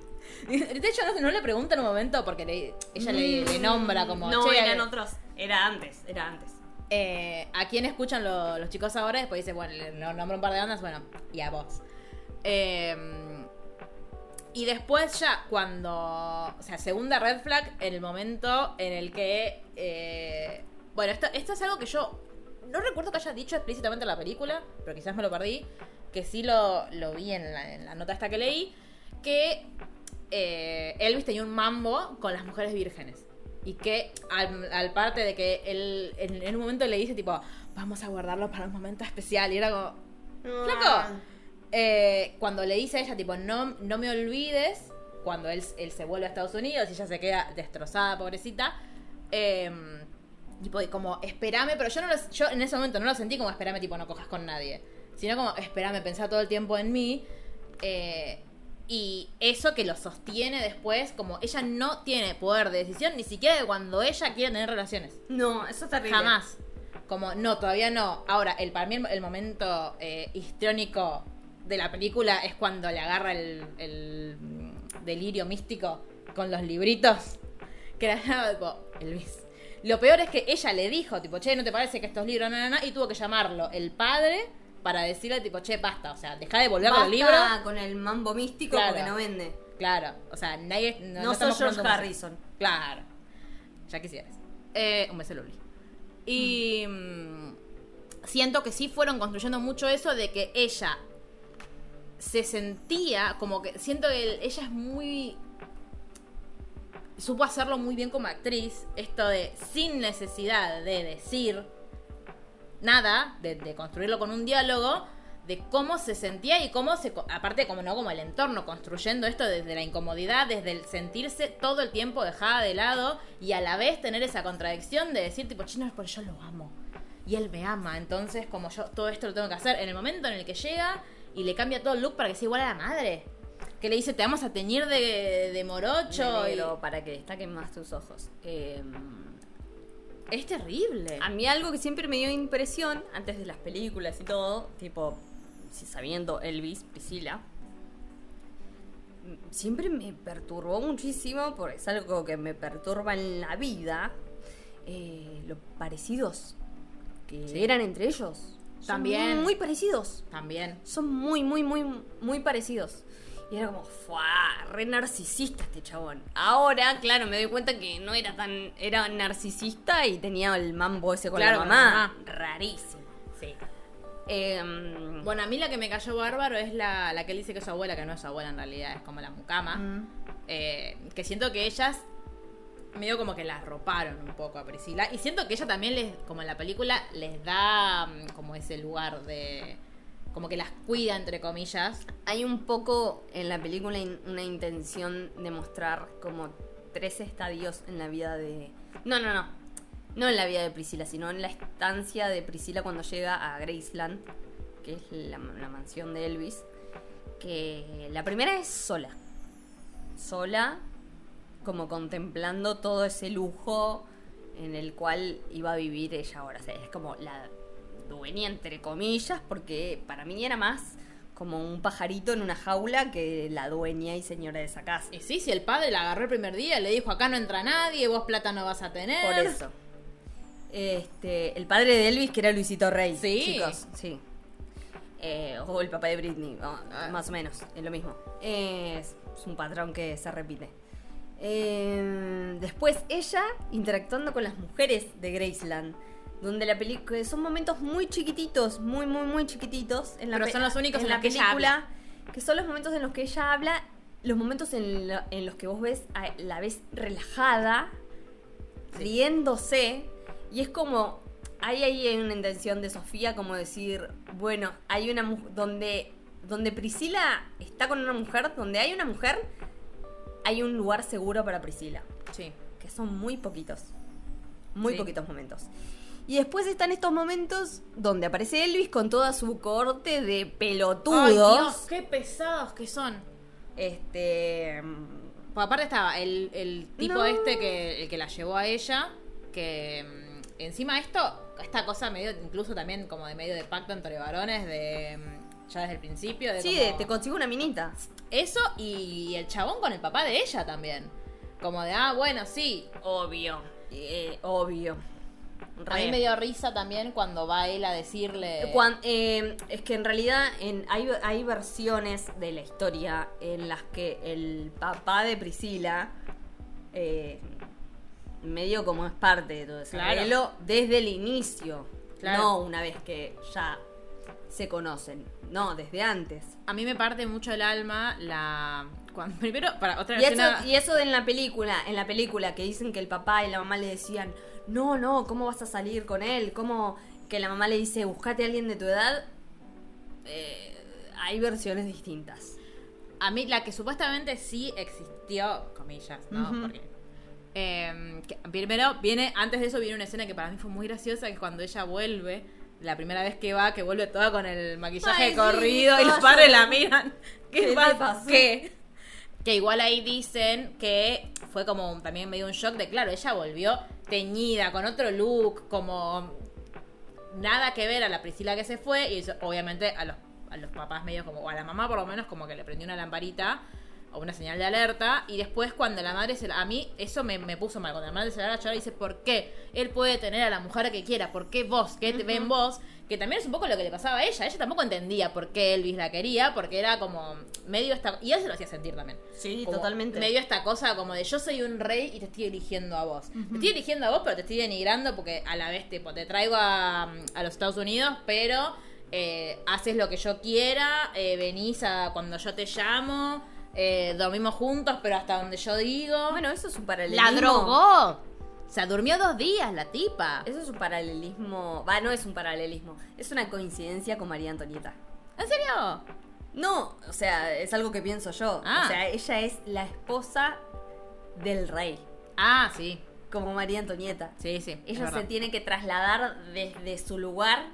De hecho, no, no le pregunta en un momento porque le- ella le, le nombra como, Mm. No, "Che, eran otros. Era antes, era antes. eh, ¿A quién escuchan lo- los chicos ahora? Después dice, bueno, le le nombra un par de bandas, bueno, y a vos. Eh, y después ya cuando, o sea, segunda red flag, en el momento en el que, eh, bueno, esto, esto es algo que yo no recuerdo que haya dicho explícitamente en la película, pero quizás me lo perdí, que sí lo, lo vi en la, en la nota esta que leí, que eh, Elvis tenía un mambo con las mujeres vírgenes. Y que al, al parte de que él en, en un momento le dice tipo, vamos a guardarlo para un momento especial. Y era como, flaco. Eh, cuando le dice a ella tipo, no, no me olvides, cuando él, él se vuelve a Estados Unidos y ella se queda destrozada, pobrecita. Eh, tipo, como, espérame, pero yo no lo- yo en ese momento no lo sentí como espérame, tipo, no cojas con nadie. Sino como, espérame, pensá todo el tiempo en mí. Eh, y eso que lo sostiene después, como ella no tiene poder de decisión, ni siquiera de cuando ella quiere tener relaciones. No, eso está terrible. Jamás. Como, no, todavía no. Ahora, el, para mí el, el momento eh, histriónico de la película es cuando le agarra el, el, mm, delirio místico con los libritos. Que era tipo, Elvis. Lo peor es que ella le dijo, tipo, che, ¿no te parece que estos libros, no, no, no? Y tuvo que llamarlo el padre para decirle, tipo, che, basta, o sea, deja de volver Basta los libros. con el mambo místico Claro. porque no vende. Claro, o sea, nadie. No, No, no soy George música. Harrison. Claro. Ya quisieras. Eh, un beso, Luli. Y mm, siento que sí fueron construyendo mucho eso de que ella se sentía como que. Siento que el- ella es muy. Supo hacerlo muy bien como actriz. Esto de sin necesidad de decir nada, de, construirlo con un diálogo, de cómo se sentía y cómo se, aparte como no como el entorno, construyendo esto desde la incomodidad, desde el sentirse todo el tiempo dejada de lado y a la vez tener esa contradicción de decir tipo, chino, es porque yo lo amo y él me ama, entonces como yo todo esto lo tengo que hacer en el momento en el que llega y le cambia todo el look para que sea igual a la madre. Que le dice, te vamos a teñir de, de morocho. y- Negro, para que destaquen más tus ojos. Eh, Es terrible. a mí algo que siempre me dio impresión, antes de las películas y todo, tipo, sabiendo Elvis, Priscila, m- siempre me perturbó muchísimo, porque es algo que me perturba en la vida, eh, lo parecidos que Sí. eran entre ellos. Son También. Muy parecidos. También. Son muy, muy, muy, muy parecidos. Y era como, ¡fuah! Re narcisista este chabón. Ahora, claro, me doy cuenta que no era tan. Era narcisista y tenía el mambo ese con Claro, la mamá. Rarísimo. Sí. Em, Bueno, a mí la que me cayó bárbaro es la, la que él dice que es su abuela, que no es su abuela en realidad, es como la mucama. mm, Eh, que siento que ellas medio como que la arroparon un poco a Priscila. Y siento que ella también les, como en la película, les da mm, como ese lugar de. como que las cuida, entre comillas. hay un poco en la película una intención de mostrar como tres estadios en la vida de. No, no, no. No en la vida de Priscila, sino en la estancia de Priscila cuando llega a Graceland, que es la mansión de Elvis. Que la primera es sola. Sola, como contemplando todo ese lujo en el cual iba a vivir ella ahora. O sea, es como la dueña, entre comillas, porque para mí era más como un pajarito en una jaula que la dueña y señora de esa casa. Y sí, si el padre la agarró el primer día, le dijo: acá no entra nadie, vos plata no vas a tener. Por eso. Este, el padre de Elvis, que era Luisito Rey. Sí. Chicos, sí. Eh, o el papá de Britney, más o menos, es lo mismo. Es un patrón que se repite. Eh, después ella interactuando con las mujeres de Graceland. Donde la película son momentos muy chiquititos, muy, muy, muy chiquititos. En la Pero pe- son los únicos en la los que ella película, que son los momentos en los que ella habla, los momentos en, lo- en los que vos ves, a- la ves relajada, riéndose y es como hay ahí una intención de Sofía como decir bueno hay una donde donde Priscila está con una mujer donde hay una mujer hay un lugar seguro para Priscila Sí. que son muy poquitos muy Sí. poquitos momentos y después están estos momentos donde aparece Elvis con toda su corte de pelotudos Ay, Dios, qué pesados que son. este Pues aparte estaba el, el tipo No. este que, el que la llevó a ella, que mm, encima esto, esta cosa medio, incluso también como de medio de pacto entre varones, de mm, ya desde el principio. De sí como- de- te consigo una minita Eso y el chabón con el papá de ella también. Como de, ah, bueno, sí. obvio eh, obvio A mí Re. me dio risa también cuando va él a decirle... Eh, es que en realidad en, hay, hay versiones de la historia en las que el papá de Priscila eh, medio como es parte de todo ese Claro. desde el inicio, Claro. no una vez que ya se conocen. No, desde antes. A mí me parte mucho el alma la. Cuando, [laughs] primero, para otra Y eso, y eso en la película, en la película, que dicen que el papá y la mamá le decían, no, no, ¿cómo vas a salir con él? ¿Cómo que la mamá le dice, buscate a alguien de tu edad? Eh, hay versiones distintas. A mí, la que supuestamente sí existió, comillas, ¿no? Porque. eh, que primero, viene, antes de eso viene una escena que para mí fue muy graciosa, que es cuando ella vuelve, la primera vez que va, que vuelve toda con el maquillaje Ay, sí, corrido y los padres la miran. [laughs] ¿Qué, ¿Qué pasó? ¿Qué? Que igual ahí dicen que fue como también medio un shock de, claro, ella volvió teñida, con otro look, como nada que ver a la Priscila que se fue y eso, obviamente a los, a los papás medio como, o a la mamá por lo menos como que le prendió una lamparita o una señal de alerta y después cuando la madre se la, a mí eso me, me puso mal cuando la madre se la va a llorar y dice ¿por qué? él puede tener a la mujer que quiera ¿por qué vos? ¿qué te ve en vos? que también es un poco lo que le pasaba a ella ella tampoco entendía por qué Elvis la quería porque era como medio esta y él se lo hacía sentir también Sí, como totalmente. Medio esta cosa como de yo soy un rey y te estoy eligiendo a vos. Te estoy eligiendo a vos, pero te estoy denigrando porque a la vez tipo, te traigo a, a los Estados Unidos, pero eh, haces lo que yo quiera, eh, venís a cuando yo te llamo, eh, dormimos juntos, pero hasta donde yo digo. Bueno, eso es un paralelismo. la drogó. O sea, durmió dos días la tipa. Eso es un paralelismo. Va, no es un paralelismo. Es una coincidencia con María Antonieta. ¿En serio? No, o sea, es algo que pienso yo. Ah. O sea, ella es la esposa del rey, Ah, sí. como María Antonieta. Sí, sí. Ella se tiene que trasladar desde su lugar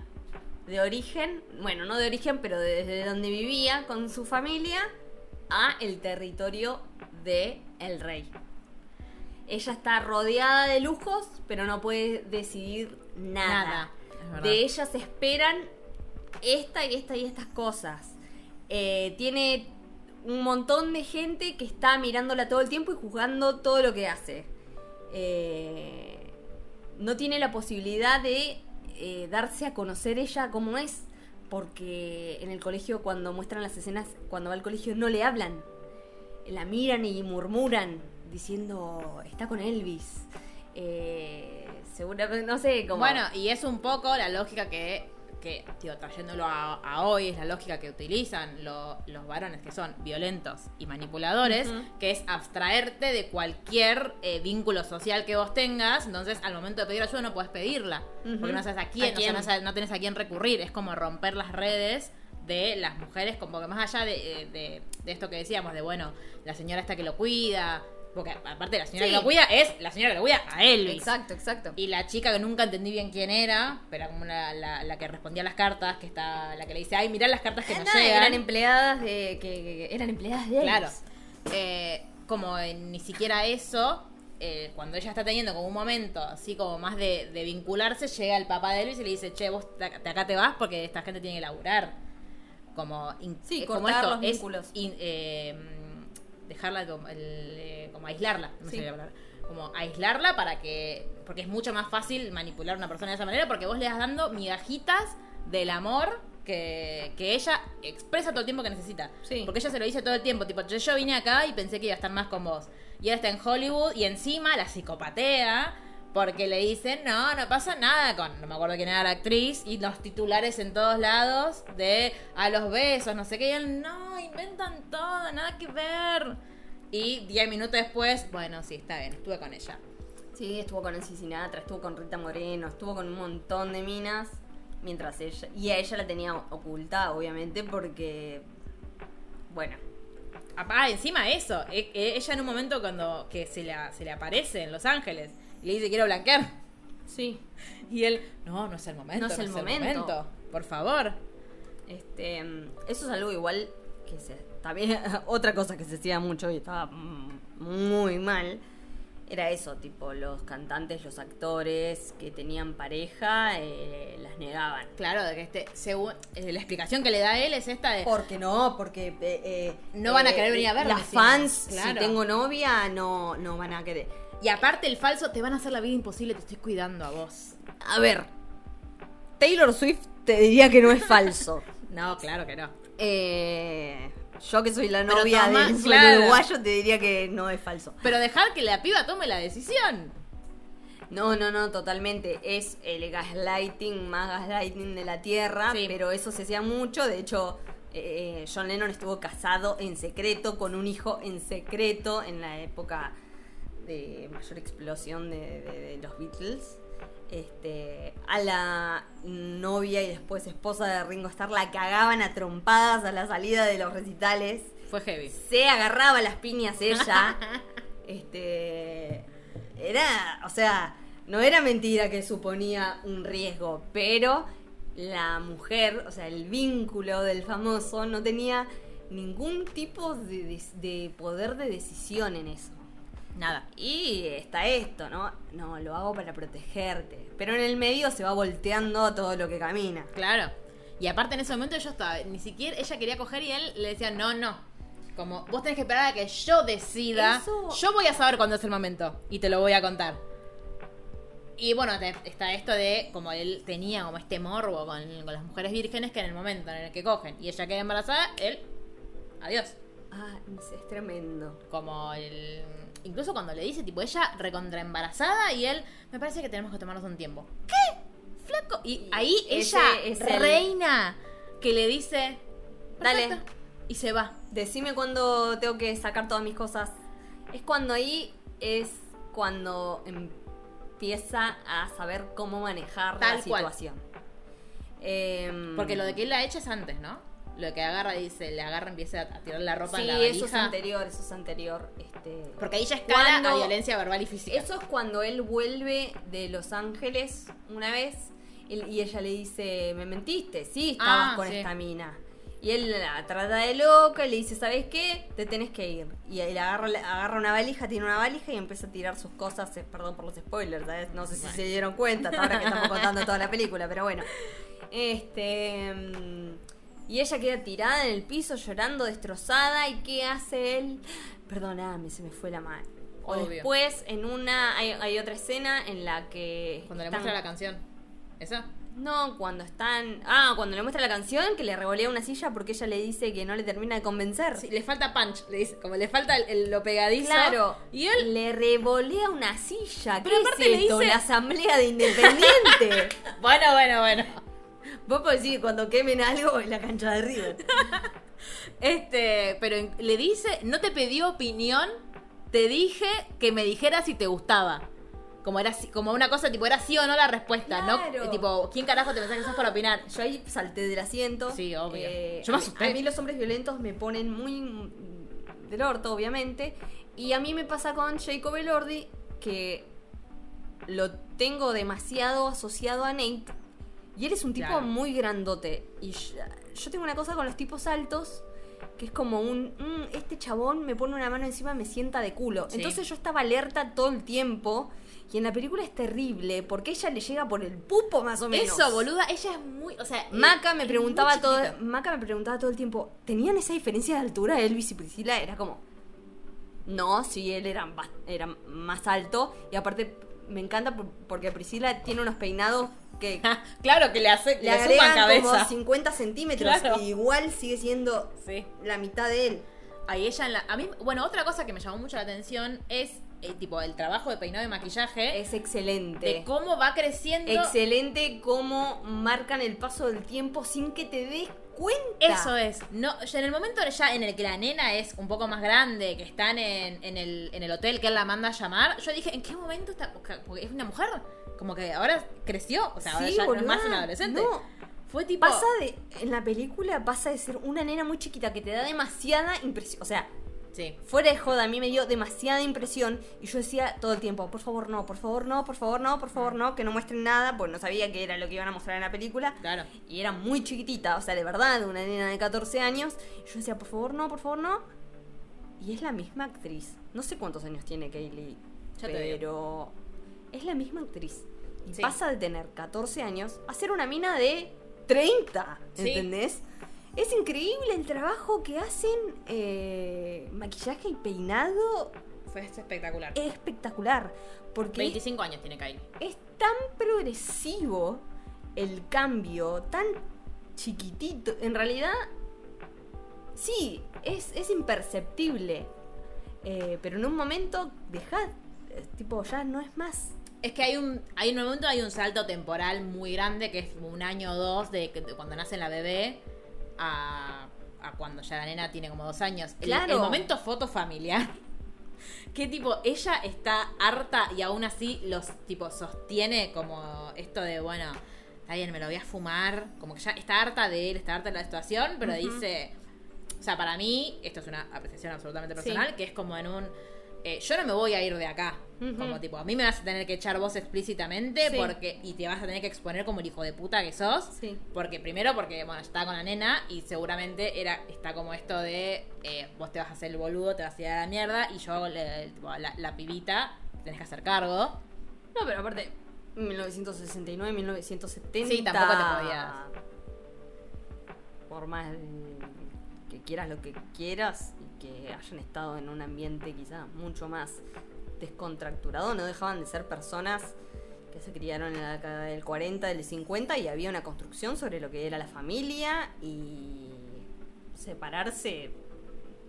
de origen, bueno, no de origen, pero desde donde vivía con su familia, a el territorio de el rey. Ella está rodeada de lujos, pero no puede decidir nada. De ella se esperan esta y esta y estas cosas. Eh, tiene un montón de gente que está mirándola todo el tiempo y juzgando todo lo que hace. Eh, no tiene la posibilidad de eh, darse a conocer ella como es. Porque en el colegio, cuando muestran las escenas, cuando va al colegio, no le hablan. La miran y murmuran, diciendo, está con Elvis. Eh, seguramente, no sé, como... Bueno, y es un poco la lógica que, que tío, trayéndolo a, a hoy, es la lógica que utilizan lo- los varones que son violentos y manipuladores, que es abstraerte de cualquier eh, vínculo social que vos tengas. Entonces, al momento de pedir ayuda, no puedes pedirla. Porque no sabes a quién, ¿A o sea, no, sabes- no tenés a quién recurrir. Es como romper las redes de las mujeres, como que más allá de, de- de esto que decíamos, de bueno, la señora esta que lo cuida. Porque aparte la señora Sí. que lo cuida es la señora que lo cuida a Elvis. Exacto, exacto. Y la chica que nunca entendí bien quién era, pero como la, la- la que respondía las cartas, que está, la que le dice, ay, mirá las cartas que Eh, nos nada, llegan. eran empleadas de que, que- eran empleadas de Elvis. Claro. Eh, como eh, ni siquiera eso, eh, cuando ella está teniendo como un momento así como más de, de vincularse, llega el papá de Elvis y le dice, che, vos de acá te vas porque esta gente tiene que laburar. Como, in- Sí, eh, como cortar esto, los es vínculos. in- eh, dejarla como, el, eh, como aislarla, no Sí. sé la palabra. Como aislarla para que. Porque es mucho más fácil manipular a una persona de esa manera porque vos le das dando migajitas del amor que, que ella expresa todo el tiempo que necesita. Sí. Porque ella se lo dice todo el tiempo. Tipo, yo, yo vine acá y pensé que iba a estar más con vos. Y ahora está en Hollywood y encima la psicopatea. Porque le dicen, no, no pasa nada con, no me acuerdo quién era la actriz, y los titulares en todos lados de a los besos, no sé qué, y él, no, inventan todo, nada que ver. Y diez minutos después, bueno, sí, está bien, estuve con ella. Sí, estuvo con Nancy Sinatra, estuvo con Rita Moreno, estuvo con un montón de minas. Mientras ella. Y a ella la tenía oculta, obviamente, porque. Bueno. Ah, encima eso, e- e- ella en un momento cuando que se le, se le aparece en Los Ángeles y le dice quiero blanquear. Sí. [laughs] Y él, no, no es el momento. No es el momento. Por favor. Este. Eso es algo igual que se. También [laughs] otra cosa que se hacía mucho y estaba muy mal. Era eso, tipo, los cantantes, los actores que tenían pareja, eh, las negaban. Claro, de que este, según eh, la explicación que le da él es esta de Porque no, porque eh, eh, No van a querer venir a verme, Las fans, si tengo novia, no, no van a querer. Y aparte el falso te van a hacer la vida imposible, te estoy cuidando a vos. A ver, Taylor Swift te diría que no es falso. [laughs] No, claro que no. Eh, yo que soy la Pero novia toma- del claro. uruguayo te diría que no es falso. Pero dejar que la piba tome la decisión. No, no, no, totalmente. Es el gaslighting más gaslighting de la Tierra, Sí. pero eso se hacía mucho. De hecho, eh, John Lennon estuvo casado en secreto con un hijo en secreto en la época de mayor explosión de, de- de los Beatles. Este, a la novia y después esposa de Ringo Starr la cagaban a trompadas a la salida de los recitales Fue heavy. se agarraba las piñas ella. [laughs] este. Era. O sea, no era mentira que suponía un riesgo, pero la mujer, o sea, el vínculo del famoso no tenía ningún tipo de, de- de poder de decisión en eso. Nada. Y está esto, ¿no? No, lo hago para protegerte. Pero en el medio se va volteando todo lo que camina. Claro. Y aparte en ese momento yo estaba, ni siquiera ella quería coger y él le decía, no, no. Como, vos tenés que esperar a que yo decida. Eso- Yo voy a saber cuándo es el momento. Y te lo voy a contar. Y bueno, está esto de como él tenía como este morbo con, con las mujeres vírgenes que en el momento en el que cogen y ella queda embarazada, él, adiós. Ah, es tremendo. Como el... Incluso cuando le dice, tipo, ella recontra embarazada y él, me parece que tenemos que tomarnos un tiempo. ¿Qué? Flaco. Y Y ahí ese ella, es el- reina, que le dice, Dale. "Perfecto", Y se va. Decime cuándo tengo que sacar todas mis cosas. Es cuando ahí es cuando empieza a saber cómo manejar Tal la cual. situación. Em, Porque lo de que él la echa es antes, ¿no? Lo que agarra dice, le agarra, empieza a tirar la ropa Sí, en la valija. eso es anterior, eso es anterior. Este, Porque ahí ya escala Cuando- a violencia verbal y física. Eso es cuando él vuelve de Los Ángeles una vez y y ella le dice, me mentiste, sí, estabas Ah, con sí. esta mina. Y él la trata de loca y le dice, ¿sabes qué? Te tenés que ir. Y él agarra, agarra una valija, tiene una valija y empieza a tirar sus cosas, eh, perdón por los spoilers, ¿sabes? no sé si Bueno. se dieron cuenta, hasta ahora que estamos contando toda la película, pero bueno. Este... mm, Y ella queda tirada en el piso llorando, destrozada. ¿Y qué hace él? Perdóname, se me fue la mano. O Obvio. después, en una. Hay, hay otra escena en la que. Cuando le muestra la canción. ¿Eso? No, cuando están. Ah, cuando le muestra la canción, que le revolea una silla porque ella le dice que no le termina de convencer. Sí, le falta punch, le dice. Como le falta el- el- lo pegadizo. Claro. Y él Le revolea una silla. Pero ¿Qué aparte es le esto? dice- La asamblea de independiente. [laughs] Bueno, bueno, bueno. Vos podés decir cuando quemen algo en la cancha de River. [laughs] Este, pero le dice, no te pedí opinión, te dije que me dijeras si te gustaba. Como era como una cosa tipo era sí o no la respuesta, Claro. ¿no? Tipo, ¿quién carajo te pensás que sos para opinar? Yo ahí salté del asiento. Sí, obvio. Eh, Yo me asusté. A mí los hombres violentos me ponen muy del orto, obviamente. Y a mí me pasa con Jacob Elordi que lo tengo demasiado asociado a Nate. Y él es un tipo Claro. muy grandote. Y yo, yo tengo una cosa con los tipos altos que es como un, "Mm, este chabón me pone una mano encima, me sienta de culo. Sí. Entonces yo estaba alerta todo el tiempo. Y en la película es terrible porque ella le llega por el pupo más o menos. Eso, boluda, ella es muy, o sea, Maca me preguntaba todo. Maca me preguntaba todo el tiempo, ¿tenían esa diferencia de altura Elvis y Priscila? Era como No, sí, él era, era más alto y aparte me encanta por- porque Priscila tiene unos peinados que [laughs] claro que le hace le le, agregan cabeza. como 50 centímetros Claro. y igual sigue siendo Sí. la mitad de él. Ahí ella en la a mí, bueno, otra cosa que me llamó mucho la atención es eh, tipo el trabajo de peinado y maquillaje Es excelente. de cómo va creciendo Excelente cómo marcan el paso del tiempo sin que te des cuenta. Eso es. No, ya en el momento ya en el que la nena es un poco más grande, que están en, en el, en el hotel que él la manda a llamar, yo dije, ¿en qué momento está? Porque es una mujer. Como que ahora creció. O sea, ahora Sí, ya no es más una adolescente. No. Fue tipo. Pasa de. En la película pasa de ser una nena muy chiquita que te da demasiada impresión. O sea, Sí. fuera de joda, a mí me dio demasiada impresión. Y yo decía todo el tiempo, por favor, no, por favor, no, por favor, no, por favor, no, que no muestren nada, porque no sabía que era lo que iban a mostrar en la película. Claro. Y era muy chiquitita, o sea, de verdad, una nena de 14 años. Y yo decía, por favor, no, por favor, no. Y es la misma actriz. No sé cuántos años tiene Kaylee, Ya pero es la misma actriz. Y Sí. pasa de tener 14 años a ser una mina de 30, Sí. ¿entendés? Es increíble el trabajo que hacen eh, maquillaje y peinado. Fue espectacular. Es espectacular. Porque 25 años tiene Kylie. es tan progresivo el cambio, tan chiquitito. En realidad, sí, es, es imperceptible. Eh, pero en un momento, dejad, eh, tipo, ya no es más Es que hay un, hay un momento, hay un salto temporal muy grande, que es un año o dos de, que- de cuando nace la bebé a, a cuando ya la nena tiene como dos años. El, Claro. el momento foto familiar. [laughs] Que tipo, ella está harta y aún así los tipo sostiene como esto de, bueno, está bien, me lo voy a fumar. Como que ya está harta de él, está harta de la situación, pero dice. O sea, para mí, esto es una apreciación absolutamente Sí. personal, que es como en un. Eh, yo no me voy a ir de acá. Como tipo, a mí me vas a tener que echar vos explícitamente Sí. porque y te vas a tener que exponer como el hijo de puta que sos. Sí. Porque primero porque, bueno, está con la nena y seguramente era está como esto de eh, vos te vas a hacer el boludo, te vas a ir a la mierda y yo, le- tipo, la, la pibita, tenés que hacer cargo. No, pero aparte, 1969, 1970. Sí, tampoco te podías. Por más que quieras lo que quieras que hayan estado en un ambiente quizá mucho más descontracturado, no dejaban de ser personas que se criaron en la década del 40, del 50 y había una construcción sobre lo que era la familia y separarse,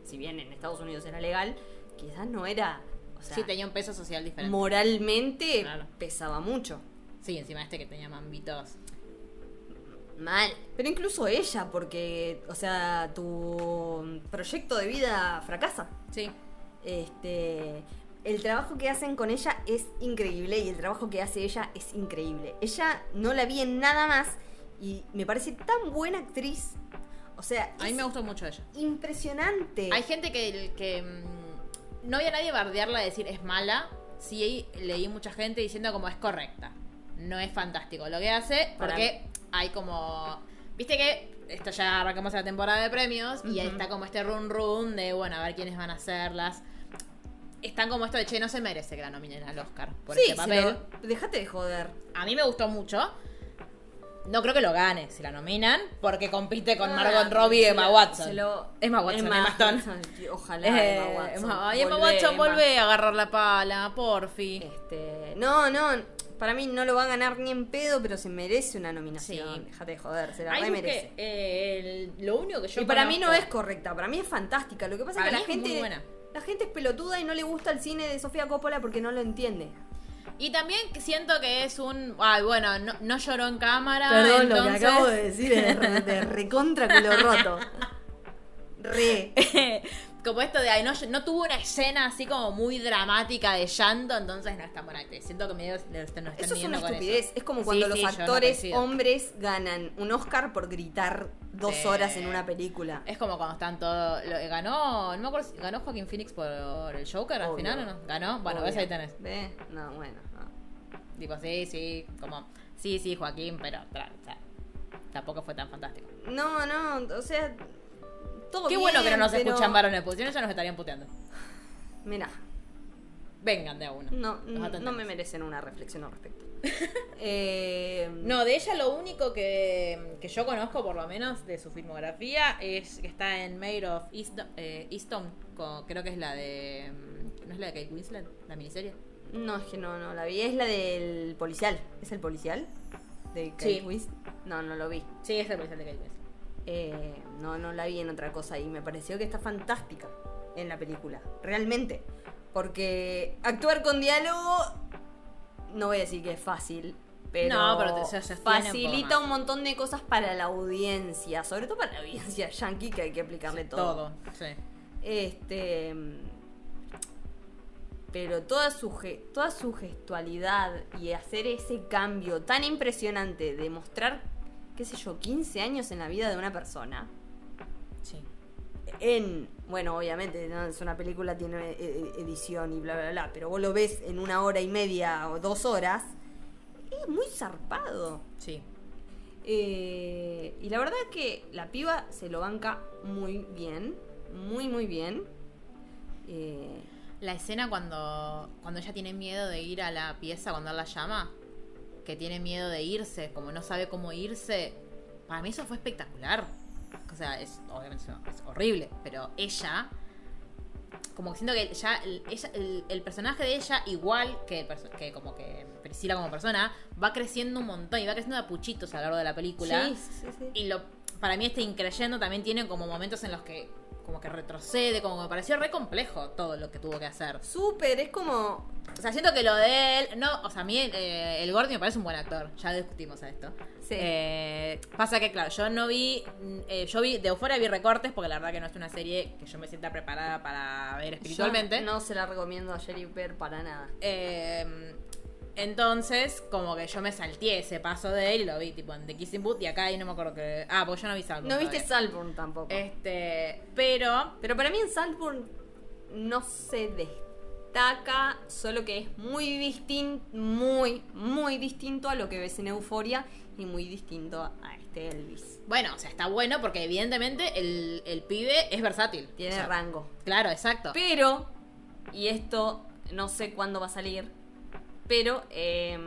si bien en Estados Unidos era legal, quizás no era... O sea, sí, tenía un peso social diferente. moralmente Claro. pesaba mucho. sí, encima este que tenía mambitos. Mal. Pero incluso ella, porque, o sea, tu proyecto de vida fracasa. Sí. Este, el trabajo que hacen con ella es increíble y el trabajo que hace ella es increíble. Ella no la vi en nada más y me parece tan buena actriz. O sea, A mí me gustó mucho ella. impresionante. Hay gente que, que mm, no había nadie bardearla decir es mala. Sí leí mucha gente diciendo como es correcta. No es fantástico lo que hace Para porque hay como... Viste que esto ya arrancamos la temporada de premios y ahí está como este run run de, bueno, a ver quiénes van a hacerlas. Están como esto de, che, no se merece que la nominen al Oscar por sí, este papel. lo- de joder. A mí me gustó mucho. No creo que lo gane si la nominan, porque compite con Ah, Margot Robbie y Emma Watson. se lo- Emma Watson, Emma, Stone. Ojalá Eh, Emma Watson. Emma- Emma Watson, Emma. volvé a agarrar la pala, porfi. Este, no, no, para mí no lo va a ganar ni en pedo, pero se merece una nominación. Sí. Déjate de joder, se la Ay, re busqué, merece. eh, el- lo único que yo Y para mí no es correcta, para mí es fantástica. Lo que pasa Para es que la es gente buena. la gente es pelotuda y no le gusta el cine de Sofía Coppola porque no lo entiende. Y también siento que es un... Ay, bueno, no, no lloró en cámara, Perdón, entonces... lo que acabo de decir es de, [laughs] recontra culo roto. Re. [laughs] como esto de, ay, no, no tuvo una escena así como muy dramática de llanto, entonces no es tan buena actriz. Siento que medio nos están Eso es una estupidez. eso. Es como cuando sí, los actores hombres ganan un Oscar por gritar dos Sí. horas en una película. Es como cuando están todos. lo- Ganó. No me acuerdo si ganó Joaquín Phoenix por el Joker al final o no. ¿Ganó? Bueno, Obvio. ves ahí tenés. ¿Ve? No, bueno. no. Tipo, sí, sí. Como. Sí, sí, Joaquín, pero. tra- tampoco fue tan fantástico. No, no, o sea, todo Qué bien, bueno que no nos pero- escuchan varones, porque si no ya nos estarían puteando. Mirá, Vengan de a uno. no, no, me merecen una reflexión al respecto. [laughs] eh, No, de ella lo único que, que yo conozco, por lo menos, de su filmografía, es que está en Maid of Easton, eh, Easton, con- creo que es la de... mm, ¿No es la de Kate Winslet? ¿La miniserie? No, es que no, no la vi. Es la del policial. ¿Es el policial? De Kate Sí. Winslet? No, no lo vi. Sí, es el policial de Kate Winslet. Eh, no, no la vi en otra cosa y me pareció que está fantástica en la película. Realmente. Porque actuar con diálogo, no voy a decir que es fácil. Pero, No, pero te- se un facilita un, montón de cosas para la audiencia, sobre todo para la audiencia [laughs] yankee que hay que aplicarle todo. Todo, sí. Este. Pero toda su, toda su gestualidad y hacer ese cambio tan impresionante de mostrar, qué sé yo, 15 años en la vida de una persona. Sí. En, bueno, obviamente, ¿no? es una película, tiene eh, edición y bla, bla, bla, pero vos lo ves en una hora y media o dos horas, es muy zarpado. Sí. Eh, y la verdad que la piba se lo banca muy bien, muy, muy bien. Eh, La escena cuando, cuando ella tiene miedo de ir a la pieza cuando él la llama, que tiene miedo de irse, como no sabe cómo irse, para mí eso fue espectacular. O sea, es obviamente es horrible, pero ella, como que siento que ya el, ella- el- el personaje de ella, igual que como que Priscila como persona, va creciendo un montón y va creciendo a puchitos a lo largo de la película. sí, sí, sí. Y lo, para mí este increyendo también tiene como momentos en los que como que retrocede, como que me pareció re complejo todo lo que tuvo que hacer. Súper, es como. O sea, siento que lo de él, no, o sea, a mí eh, el Gordy me parece un buen actor, ya discutimos a esto. Sí. Eh, pasa que, claro, yo no vi, mm, eh, yo vi, de Euphoria vi recortes, porque la verdad que no es una serie que yo me sienta preparada para ver espiritualmente. Yo no se la recomiendo a Jerry Bear para nada. Eh, entonces, como que yo me salteé ese paso de él y lo vi, tipo, en The Kissing Booth, y acá ahí no me acuerdo que... Ah, pues yo no vi Salvo. No viste Saltburn tampoco. Este, pero... Pero para mí en Saltburn no se destaca, solo que es muy distinto, muy, muy distinto a lo que ves en Euforia y muy distinto a este Elvis. Bueno, o sea, está bueno porque evidentemente el, el pibe es versátil. Tiene O sea, rango. Claro, exacto. Pero, y esto no sé cuándo va a salir, pero eh,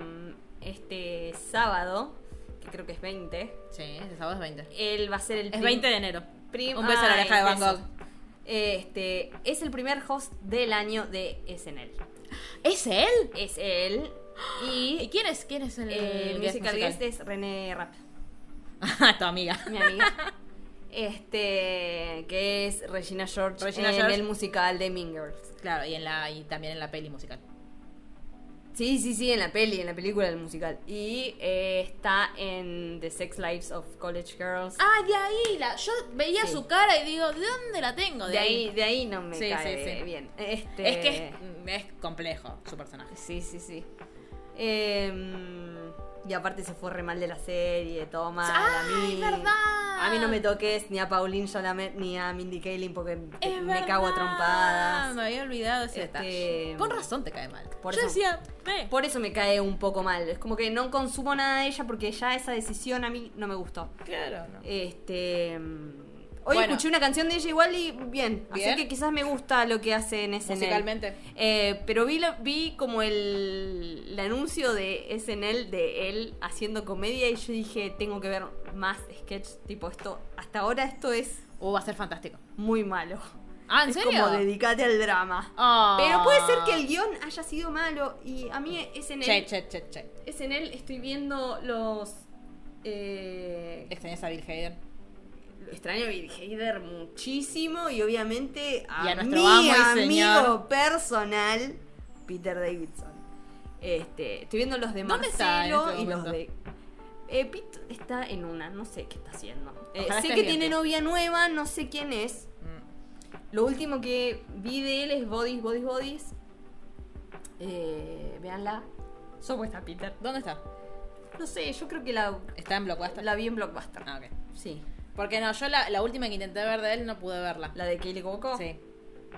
este sábado, que creo que es 20, Sí, ese sábado es 20. él va a ser el Es prim- 20 de enero. Un beso a la oreja de Van. Gogh. Este, es el primer host del año de SNL. ¿Es él? Es él [gasps] ¿Y y quién es, quién es el, el musical musical? guest es René Rapp, [laughs] tu amiga. mi amiga. Este, que es Regina George Regina en George. el musical de Mean Girls. Claro, y, en la, y también en la peli musical. Sí, sí, sí, en la peli, en la película del musical. Y eh, está en The Sex Lives of College Girls. Ah, de ahí. La, yo veía Sí. su cara y digo, ¿de dónde la tengo? de ahí, de ahí no me Sí, cae sí, sí. bien. Este, Es que es, es complejo su personaje. Sí, sí, sí. Em, y aparte se fue re mal de la serie, todo mal. a ¡Ay, mí, verdad! A mí no me toques ni a Pauline Chalamet ni a Mindy Kaling porque Es me verdad, cago a trompadas. Me había olvidado ese Este. Con razón te cae mal. por Yo eso- decía, eh. Por eso me cae un poco mal. Es como que no consumo nada de ella porque ya esa decisión a mí no me gustó. Claro, no. Este. Hoy Bueno. escuché una canción de ella igual y bien. Bien. Así que quizás me gusta lo que hace en SNL. Musicalmente. Eh, pero vi, vi como el, el anuncio de SNL de él haciendo comedia y yo dije, tengo que ver más sketch. Tipo, esto, hasta ahora esto es Uh, va a ser fantástico. muy malo. Ah, ¿en es serio? como dedicate al drama. Ah. Pero puede ser que el guion haya sido malo y a mí SNL, Che, che, che, che. SNL estoy viendo los... Eh, Extrañas a Bill Hader. Extraño a Bill Hader muchísimo y obviamente a, Y a nuestro mi amo y amigo señor. personal, Peter Davidson. Este, estoy viendo los de ¿Dónde está en Marcelo este y los de... Eh, Pete está en una, no sé qué está haciendo. Eh, sé que tiene novia nueva, no sé quién es. Mm. Lo último que vi de él es Bodies, Bodies, Bodies. Eh, véanla. Está Peter. ¿Dónde está? No sé, yo creo que la, ¿Está en Blockbuster? la vi en Blockbuster. Ah, ok. Sí. Porque no, yo la, la última que intenté ver de él no pude verla. La de Kaylee Coco. Sí.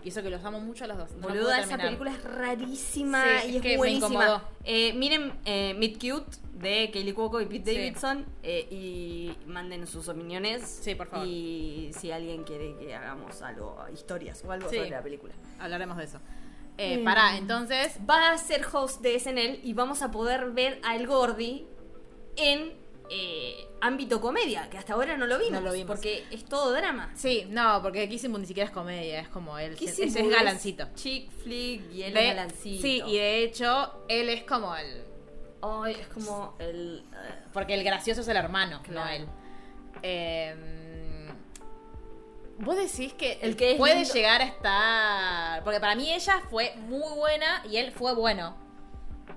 Y eso que los amo mucho a los dos. No Boluda, esa película es rarísima Sí, y es que me buenísima. incomodó. Eh, miren eh, Meet Cute de Kaylee Cuoco y Pete Sí. Davidson eh, y manden sus opiniones. Sí, por favor. Y si alguien quiere que hagamos algo, historias o algo Sí. sobre la película. Hablaremos de eso. Eh, Mm. Pará, entonces. Va a ser host de SNL y vamos a poder ver a El Gordi en eh, ámbito comedia, que hasta ahora no lo vimos. No lo vimos. Porque es todo drama. Sí, no, porque Kissing ni siquiera es comedia, es como él. Ese es galancito. Chick flick y él De- es galancito. Sí, y de hecho, él es como el. Ay, es como el. eh, Porque el gracioso es el hermano, Claro. no él. Eh, Vos decís que El que es puede lindo- llegar a estar. Porque para mí ella fue muy buena y él fue bueno.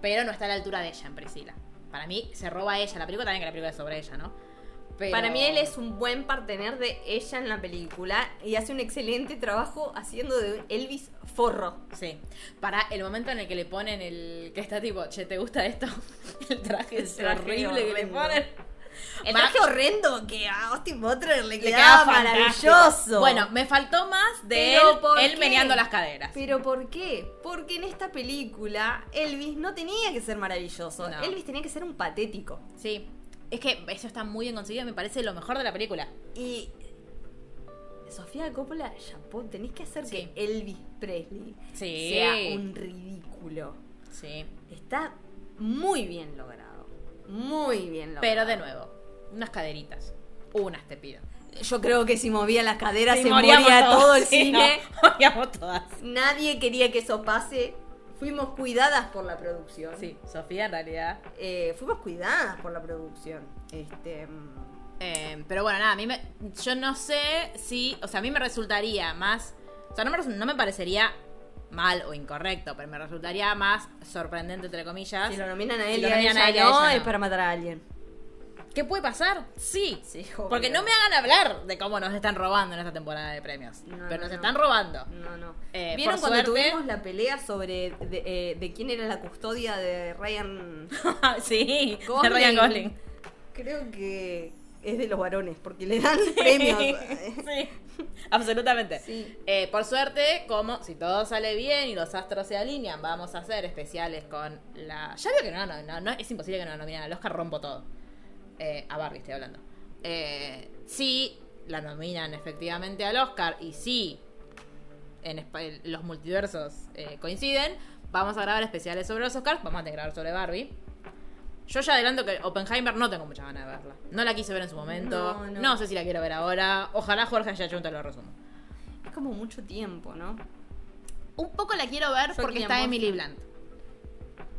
Pero no está a la altura de ella en Priscila. Para mí se roba a ella. La película también que la película es sobre ella, ¿no? Pero- Para mí él es un buen partener de ella en la película y hace un excelente trabajo haciendo de Elvis forro. Sí. Para el momento en el que le ponen el. que está tipo, che, ¿te gusta esto? [laughs] El traje es horrible que le ponen. El traje horrendo que a Austin Butler le, Le quedaba, maravilloso. Bueno, me faltó más de él, ¿por él meneando las caderas. ¿Pero por qué? Porque en esta película Elvis no tenía que ser maravilloso. No. Elvis tenía que ser un patético. Sí. Es que eso está muy bien conseguido, me parece lo mejor de la película. Y Sofía Coppola, chapó, tenés que hacer Sí. que Elvis Presley Sí. sea un ridículo. Sí. Está muy bien logrado. Muy bien logrado. Pero de nuevo, unas caderitas. Unas te pido. Yo creo que si movía las caderas Sí, se moría todas, todo el [laughs] sí, cine. no, [laughs] moríamos todas. Nadie quería que eso pase. Fuimos cuidadas por la producción. Sí, Sofía en realidad. Eh, fuimos cuidadas por la producción. Este. mm, Eh, pero bueno, nada, a mí me, yo no sé si, o sea, a mí me resultaría más, o sea, no me, no me parecería mal o incorrecto, pero me resultaría más sorprendente, entre comillas. Si lo nominan a él Si a ella, a él y a no, ella, es no. para matar a alguien. ¿Qué puede pasar? Sí. Sí. Porque no me hagan hablar de cómo nos están robando en esta temporada de premios. No, pero no, nos no. están robando. No, no. Eh, ¿Vieron cuando suerte- tuvimos la pelea sobre de, eh, de quién era la custodia de Ryan? [laughs] sí, de Gosling. Ryan Gosling. Creo que es de los varones, porque le dan [laughs] premios. sí, absolutamente. Sí. Eh, por suerte, como si todo sale bien y los astros se alinean, vamos a hacer especiales con la. Ya veo que no, no, no, no, es imposible que no nominen al Oscar, rompo todo. Eh, a Barbie estoy hablando. Eh, si la nominan efectivamente al Oscar y si en los multiversos eh, coinciden, vamos a grabar especiales sobre los Oscars, vamos a tener que grabar sobre Barbie. Yo ya adelanto que Oppenheimer no tengo muchas ganas de verla. No la quise ver en su momento. No, No, no. sé si la quiero ver ahora. Ojalá Jorge un te lo resumo. Es como mucho tiempo, ¿no? Un poco la quiero ver Yo porque está. Emily Blunt.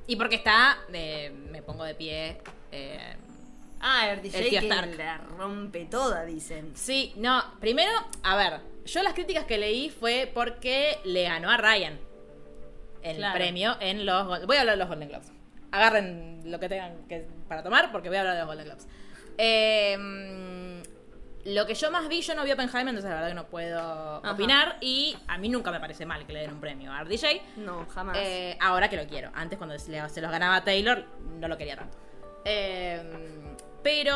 Y porque está, eh, me pongo de pie. eh, Ah, El tío que Stark. la rompe toda, dicen. sí, no, primero, a ver, yo las críticas que leí fue porque le ganó a Ryan el Claro. premio en los... Voy a hablar de los Golden Globes. Agarren lo que tengan que para tomar porque voy a hablar de los Golden Globes. Eh, mm, lo que yo más vi, yo no vi Oppenheimer, entonces la verdad que no puedo opinar. Y a mí nunca me parece mal que le den un premio a RDJ. No, jamás. Eh, ahora que lo quiero. Antes, cuando se los ganaba Taylor, no lo quería tanto. Eh, pero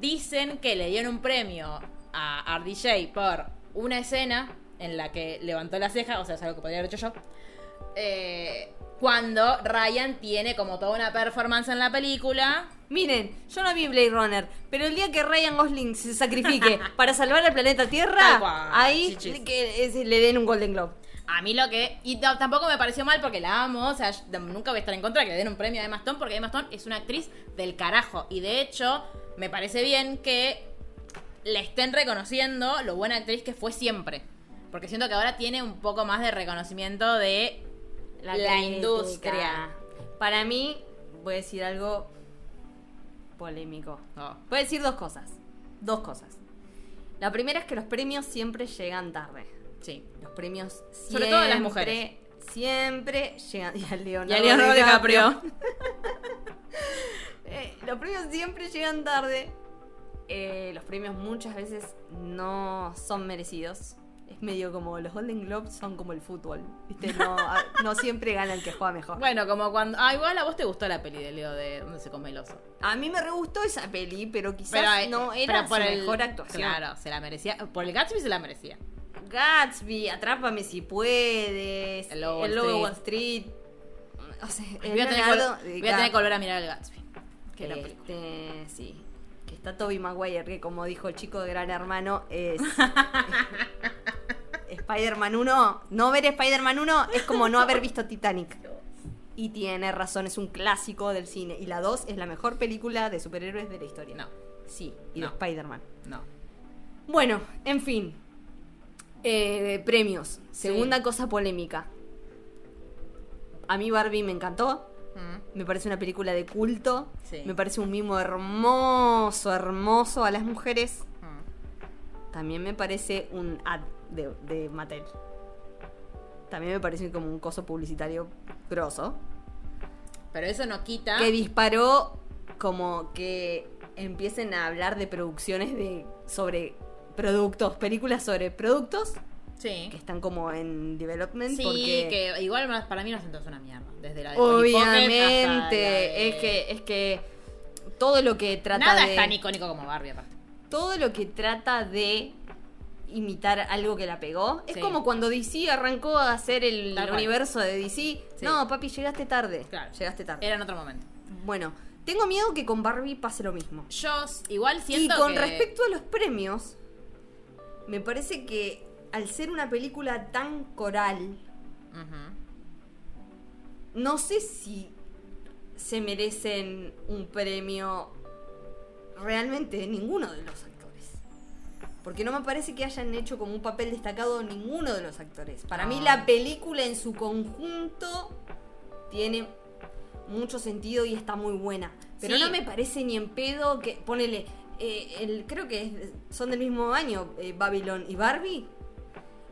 dicen que le dieron un premio a RDJ por una escena en la que levantó la ceja, o sea, es algo que podría haber hecho yo. eh, cuando Ryan tiene como toda una performance en la película. Miren, yo no vi Blade Runner, pero el día que Ryan Gosling se sacrifique [laughs] para salvar al planeta Tierra, ahí que es- le den un Golden Globe. A mí lo que. Y tampoco me pareció mal porque la amo. O sea, nunca voy a estar en contra de que le den un premio a Emma Stone porque Emma Stone es una actriz del carajo. Y de hecho, me parece bien que le estén reconociendo lo buena actriz que fue siempre. Porque siento que ahora tiene un poco más de reconocimiento de la, industria. Para mí, voy a decir algo polémico. Oh. Voy a decir dos cosas. Dos cosas. La primera es que los premios siempre llegan tarde. Sí. Premios siempre, Sobre todo las mujeres. Siempre llegan. Y a Leonardo, Y a Leonardo DiCaprio. [laughs] Eh, los premios siempre llegan tarde. Eh, los premios muchas veces no son merecidos. Es medio como los Golden Globes son como el fútbol. ¿viste? [laughs] No, siempre gana el que juega mejor. Bueno, como cuando. Ah, igual a vos te gustó la peli de Leo de donde se come el oso. A mí me re gustó esa peli, pero quizás Pero, eh, no pero era por su el- mejor actuación. Claro, se la merecía. Por el Gatsby se la merecía. Gatsby, Atrápame si puedes. El Lobo el Wall Lobo Street. Wall Street. O sea, el Voy a, tener que, vol- voy a tener que volver a mirar el Gatsby. Qué gran película. Este, sí. Que está Toby Maguire, que como dijo el chico de Gran Hermano, es. [laughs] Spider-Man 1. No ver Spider-Man 1 es como no haber visto Titanic. Y tiene razón, es un clásico del cine. Y la 2 es la mejor película de superhéroes de la historia. No, Sí, y No. de Spider-Man. no. Bueno, en fin. Eh, premios. Segunda cosa polémica. A mí Barbie me encantó. Mm. Me parece una película de culto. Sí. Me parece un mimo hermoso, hermoso a las mujeres. Mm. También me parece un ad de, de Mattel. También me parece como un coso publicitario grosso. Pero eso no quita. Que disparó como que empiecen a hablar de producciones de sobre productos, películas sobre productos Sí. que están como en development. Sí, porque que igual para mí no es una mierda. Desde la de hasta la obviamente de- es que es que todo lo que trata Nada de es tan icónico como Barbie, aparte. todo lo que trata de imitar algo que la pegó. Es Sí. como cuando DC arrancó a hacer el universo de DC. Sí. No, papi, llegaste tarde. Claro. Llegaste tarde. Era en otro momento. Bueno, tengo miedo que con Barbie pase lo mismo. Yo igual Y siento con que... respecto a los premios, me parece que al ser una película tan coral, no sé si se merecen un premio realmente ninguno de los actores. Porque no me parece que hayan hecho como un papel destacado ninguno de los actores. Para mí la película en su conjunto tiene mucho sentido y está muy buena. Pero Sí. no me parece ni en pedo que ponele eh, el, creo que es- son del mismo año, eh, Babylon y Barbie.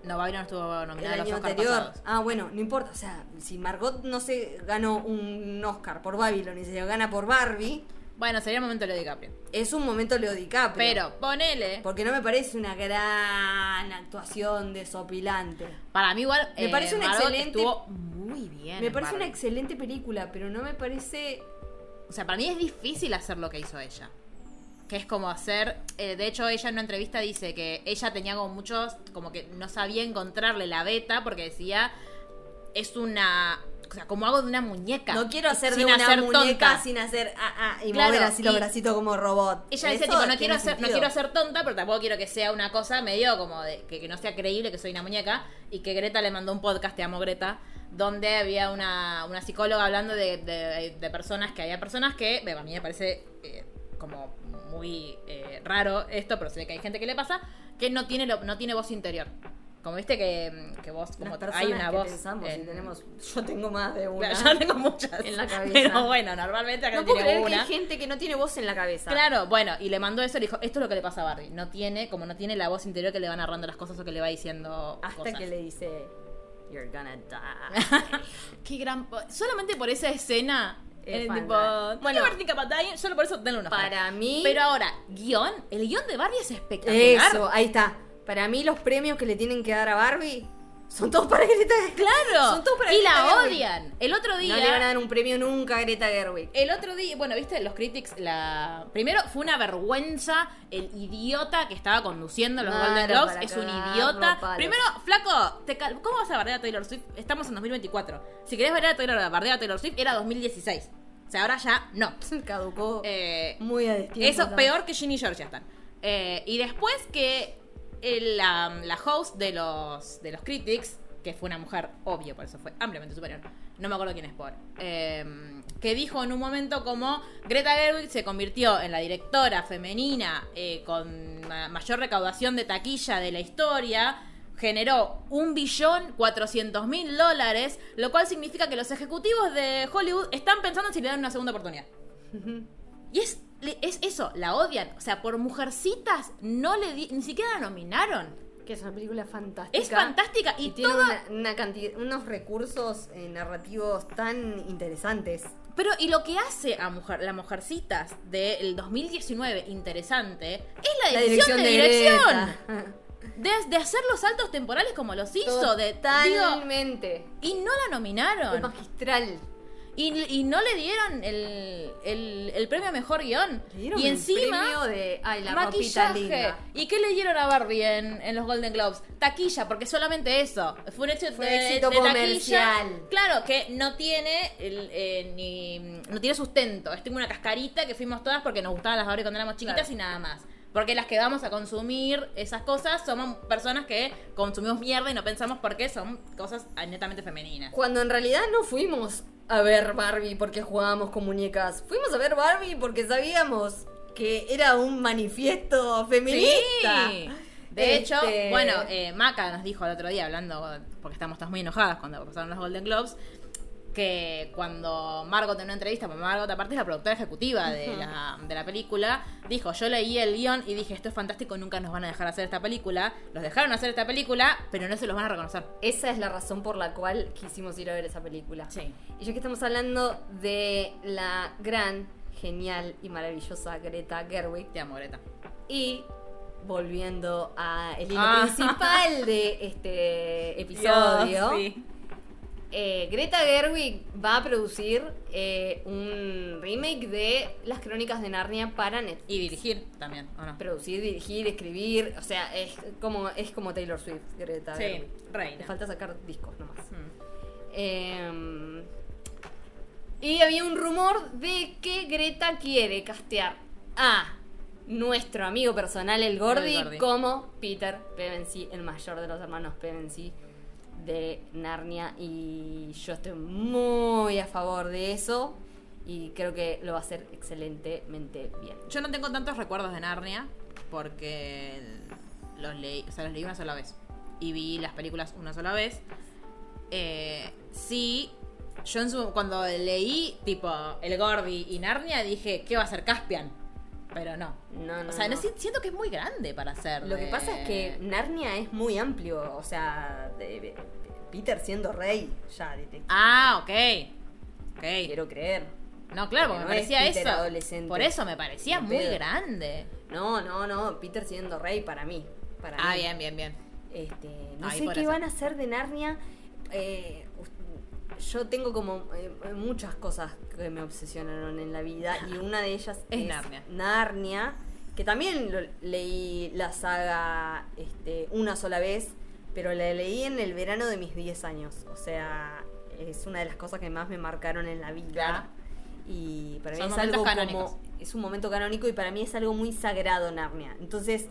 No, Babylon estuvo El nominada a los año Oscar anterior. pasados. Ah, bueno, no importa. O sea, si Margot no se ganó un Oscar por Babylon y se lo gana por Barbie, Bueno, sería el momento de Leo DiCaprio. es un momento Leo DiCaprio. Pero, ponele. Porque no me parece una gran actuación desopilante. Para mí igual Me eh, parece una Margot excelente- estuvo muy bien. Me en parece una Barbie. excelente película, pero no me parece. O sea, para mí es difícil hacer lo que hizo ella. Que es como hacer. eh, de hecho, ella en una entrevista dice que ella tenía como muchos. Como que no sabía encontrarle la beta porque decía. Es una. O sea, como hago de una muñeca. No quiero hacer sin de una hacer muñeca tonta. sin hacer ah, ah, y Claro, mover así los bracitos como robot. Ella dice, tipo, no quiero, hacer, no quiero ser tonta, pero tampoco quiero que sea una cosa medio como de que, que no sea creíble que soy una muñeca. Y que Greta le mandó un podcast, Te amo Greta, donde había una, una psicóloga hablando de, de- de personas que había personas que, a mí me parece eh, como muy eh, raro esto, pero se ve que hay gente que le pasa, que no tiene, lo- no tiene voz interior. Como viste que, que vos, como Las hay una que voz. pensamos en- tenemos, yo tengo más de una. Claro, [laughs] yo tengo muchas. en la cabeza. Pero bueno, normalmente acá no puedo tiene creer que una. hay gente que no tiene voz en la cabeza. Claro, bueno, y le mandó eso y le dijo, esto es lo que le pasa a Barbie. No tiene, como no tiene la voz interior que le va narrando las cosas o que le va diciendo Hasta cosas. que le dice, You're gonna die. [laughs] Qué gran... Solamente por esa escena... Es eh, tipo, Bueno. solo por eso denle una Para mí. Pero ahora, guion, el guion de Barbie es espectacular. Eso, ahí está. Para mí, los premios que le tienen que dar a Barbie son todos para Greta Gerwig. Claro. Son todos para y Greta la Gerwig. odian. El otro día... No le van a dar un premio nunca a Greta Gerwig. El otro día, bueno, viste, los critics, la primero fue una vergüenza el idiota que estaba conduciendo los Claro, Golden Globes, es un idiota. palos. Primero, flaco, te cal- ¿cómo vas a bardear a Taylor Swift? Estamos en 2024. Si querés bardear a Taylor, bardear a Taylor Swift era 2016. O sea, ahora ya no. [laughs] Caducó Eh, muy a destiempo. eso peor que Ginny y George ya están. Eh, y después que el- la, la host de los, de los critics, que fue una mujer, obvio, por eso fue ampliamente superior, no me acuerdo quién es por, eh, que dijo en un momento como Greta Gerwig se convirtió en la directora femenina eh, con ma- mayor recaudación de taquilla de la historia. Generó un billón cuatrocientos mil dólares, lo cual significa que los ejecutivos de Hollywood están pensando en si le dan una segunda oportunidad. Y es, le- es eso, la odian. O sea, por mujercitas no le di- ni siquiera la nominaron. Que es una película fantástica. Es fantástica y, Y tiene toda. una, una cantidad, unos recursos eh, narrativos tan interesantes. Pero y lo que hace a mujer, la mujercitas del 2019 interesante es la, edición, de, dirección. De, de hacer los saltos temporales como los hizo. De, digo, Totalmente. y no la Es nominaron. magistral. Y, y no le dieron el, el, el premio a mejor guion. Le dieron Y el encima. premio de. Ay, la maquillaje. linda. ¿Y qué le dieron a Barbie en, en los Golden Globes? Taquilla, porque solamente eso. Fue un hecho Fue de, éxito de taquilla. comercial. Claro, que no tiene el, eh, ni no tiene sustento. Es como una cascarita que fuimos todas porque nos gustaban las Barbie cuando éramos chiquitas Claro. y nada más. Porque las que vamos a consumir esas cosas somos personas que consumimos mierda y no pensamos por qué son cosas netamente femeninas. Cuando en realidad no fuimos a ver Barbie porque jugábamos con muñecas. Fuimos a ver Barbie porque sabíamos que era un manifiesto feminista. Sí. De hecho, Este, bueno, eh, Maca nos dijo el otro día, hablando, porque estamos todas muy enojadas cuando pasaron los Golden Globes, que cuando Margot en una entrevista, porque Margot aparte es la productora ejecutiva de, la, de la película, dijo, yo leí el guion y dije, esto es fantástico, nunca nos van a dejar hacer esta película. Los dejaron hacer esta película, pero no se los van a reconocer. Esa es la razón por la cual quisimos ir a ver esa película. Sí. Y ya que estamos hablando de la gran, genial y maravillosa Greta Gerwig, Te amo, Greta. y volviendo al hilo Ah. principal de [laughs] este episodio, Dios, sí. Eh, Greta Gerwig va a producir eh, un remake de Las Crónicas de Narnia para Netflix. Y dirigir también, ¿o no? Producir, dirigir, escribir, o sea, es como, es como Taylor Swift, Greta Sí, Gerwig. Le reina. falta sacar discos nomás. Mm. Eh, y había un rumor de que Greta quiere castear a nuestro amigo personal, el Gordy, El Gordy. como Peter Pevensey, el mayor de los hermanos Pevensey de Narnia. Y yo estoy muy a favor de eso. Y creo que lo va a hacer excelentemente bien. Yo no tengo tantos recuerdos de Narnia porque los leí, o sea, los leí una sola vez y vi las películas una sola vez. Eh, sí, yo en su- cuando leí tipo El Gordy y Narnia dije, ¿qué va a ser Caspian? Pero no. No, no, o sea, no no. si- siento que es muy grande para hacer. Lo que pasa es que Narnia es muy amplio, o sea, de- de- Peter siendo rey, ya, detective, Ah, ok. Ok. quiero creer. No, claro, porque No me es parecía Peter eso. adolescente. Por eso me parecía muy pedo. grande. No, no, no, Peter siendo rey para mí. Para Ah, mí. bien, bien, bien. Este, no Ahí sé qué eso. van a hacer de Narnia. Eh, yo tengo como eh, muchas cosas que me obsesionaron en la vida y [laughs] una de ellas Es es, Narnia. Narnia, que también lo- leí la saga este, una sola vez, pero la leí en el verano de mis 10 años. O sea, es una de las cosas que más me marcaron en la vida. Claro. Y para mí Son es momentos algo canónicos. como. Es un momento canónico y para mí es algo muy sagrado Narnia. Entonces,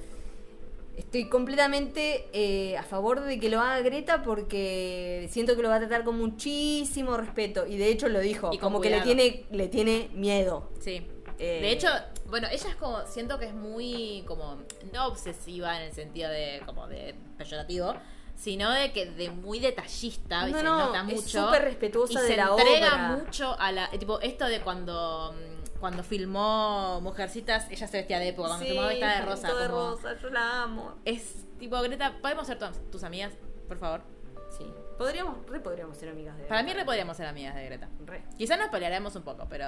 estoy completamente eh, a favor de que lo haga Greta porque siento que lo va a tratar con muchísimo respeto. Y de hecho lo dijo, Y como que le tiene, le tiene miedo. Sí. Eh, De hecho, bueno, ella es como, siento que es muy como, no obsesiva en el sentido de, como de peyorativo, sino de que de muy detallista, No, y se no, nota es mucho. súper respetuosa y de se la entrega obra. mucho a la, tipo, esto de cuando, mm, cuando filmó Mujercitas, ella se vestía de época, cuando Sí, filmó vestida de rosa. de como- rosa, yo la amo. Es tipo, Greta, ¿podemos ser tu- tus amigas, por favor? Sí. Podríamos, re podríamos ser amigas de Para mí Greta. re podríamos ser amigas de Greta. Re. Quizás nos pelearemos un poco, pero.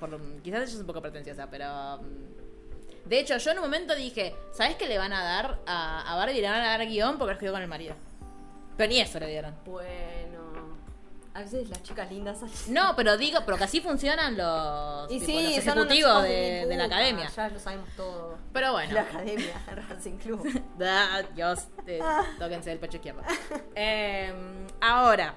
por- quizás ella es un poco pretenciosa, pero. mm, De hecho, yo en un momento dije: ¿Sabes qué le van a dar a, a Barbie? Le van a dar guion porque escribió con el marido. Pero ni eso le dieron. Bueno. A veces las chicas lindas No, pero digo, pero que así funcionan los, Y tipo, sí, los son unos ejecutivos de, la puta, academia. Ya lo sabemos todo. Pero bueno. La academia, [laughs] Racing Club. [laughs] Da, Dios, eh, tóquense el pecho izquierdo. Eh, ahora,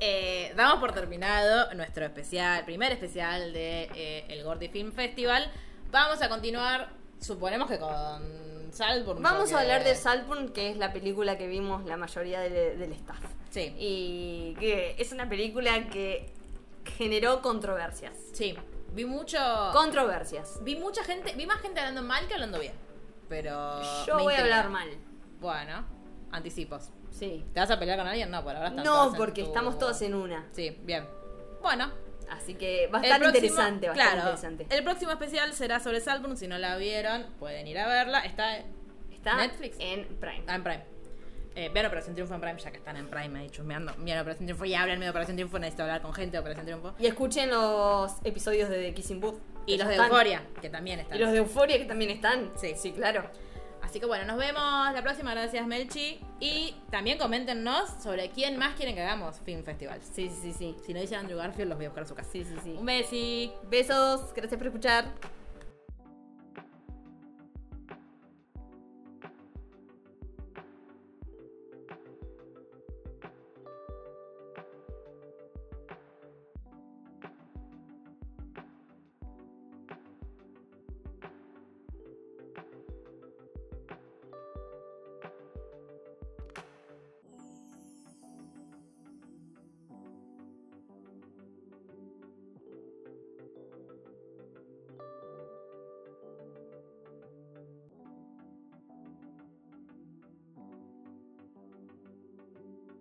eh, damos por terminado nuestro especial, primer especial de eh, el Gordy Film Festival. Vamos a continuar, suponemos que con Salburn. Vamos porque- a hablar de Saltburn, que es la película que vimos la mayoría del, del staff. Sí, Y que es una película que generó controversias. sí. Vi mucho. Controversias. Vi mucha gente, vi más gente hablando mal que hablando bien. Pero. Yo voy a hablar mal. Bueno, anticipos. Sí. ¿Te vas a pelear con alguien? No, por ahora están todas No, porque tu- estamos todos en una. Sí, bien. Bueno, Así que va a estar próximo- interesante, va a estar claro, interesante. El próximo especial será sobre Salburn. Si no la vieron, pueden ir a verla. Está Está Netflix. en Prime. ah, en Prime. Eh, vean Operación Triunfo en Prime, ya que están en Prime ahí chusmeando. Miren Operación Triunfo y háblenme de Operación Triunfo. Necesito hablar con gente de Operación Triunfo. Y escuchen los episodios de The Kissing Booth. Y los de están. Euforia, que también están. Y los de Euforia que también están. Sí. sí, claro. Así que bueno, nos vemos la próxima. Gracias, Melchi. Y también coméntenos sobre quién más quieren que hagamos Film Festival. Sí, sí, sí. Si no dicen Andrew Garfield, los voy a buscar a su casa. Sí, sí, sí. Un besi. Besos, gracias por escuchar.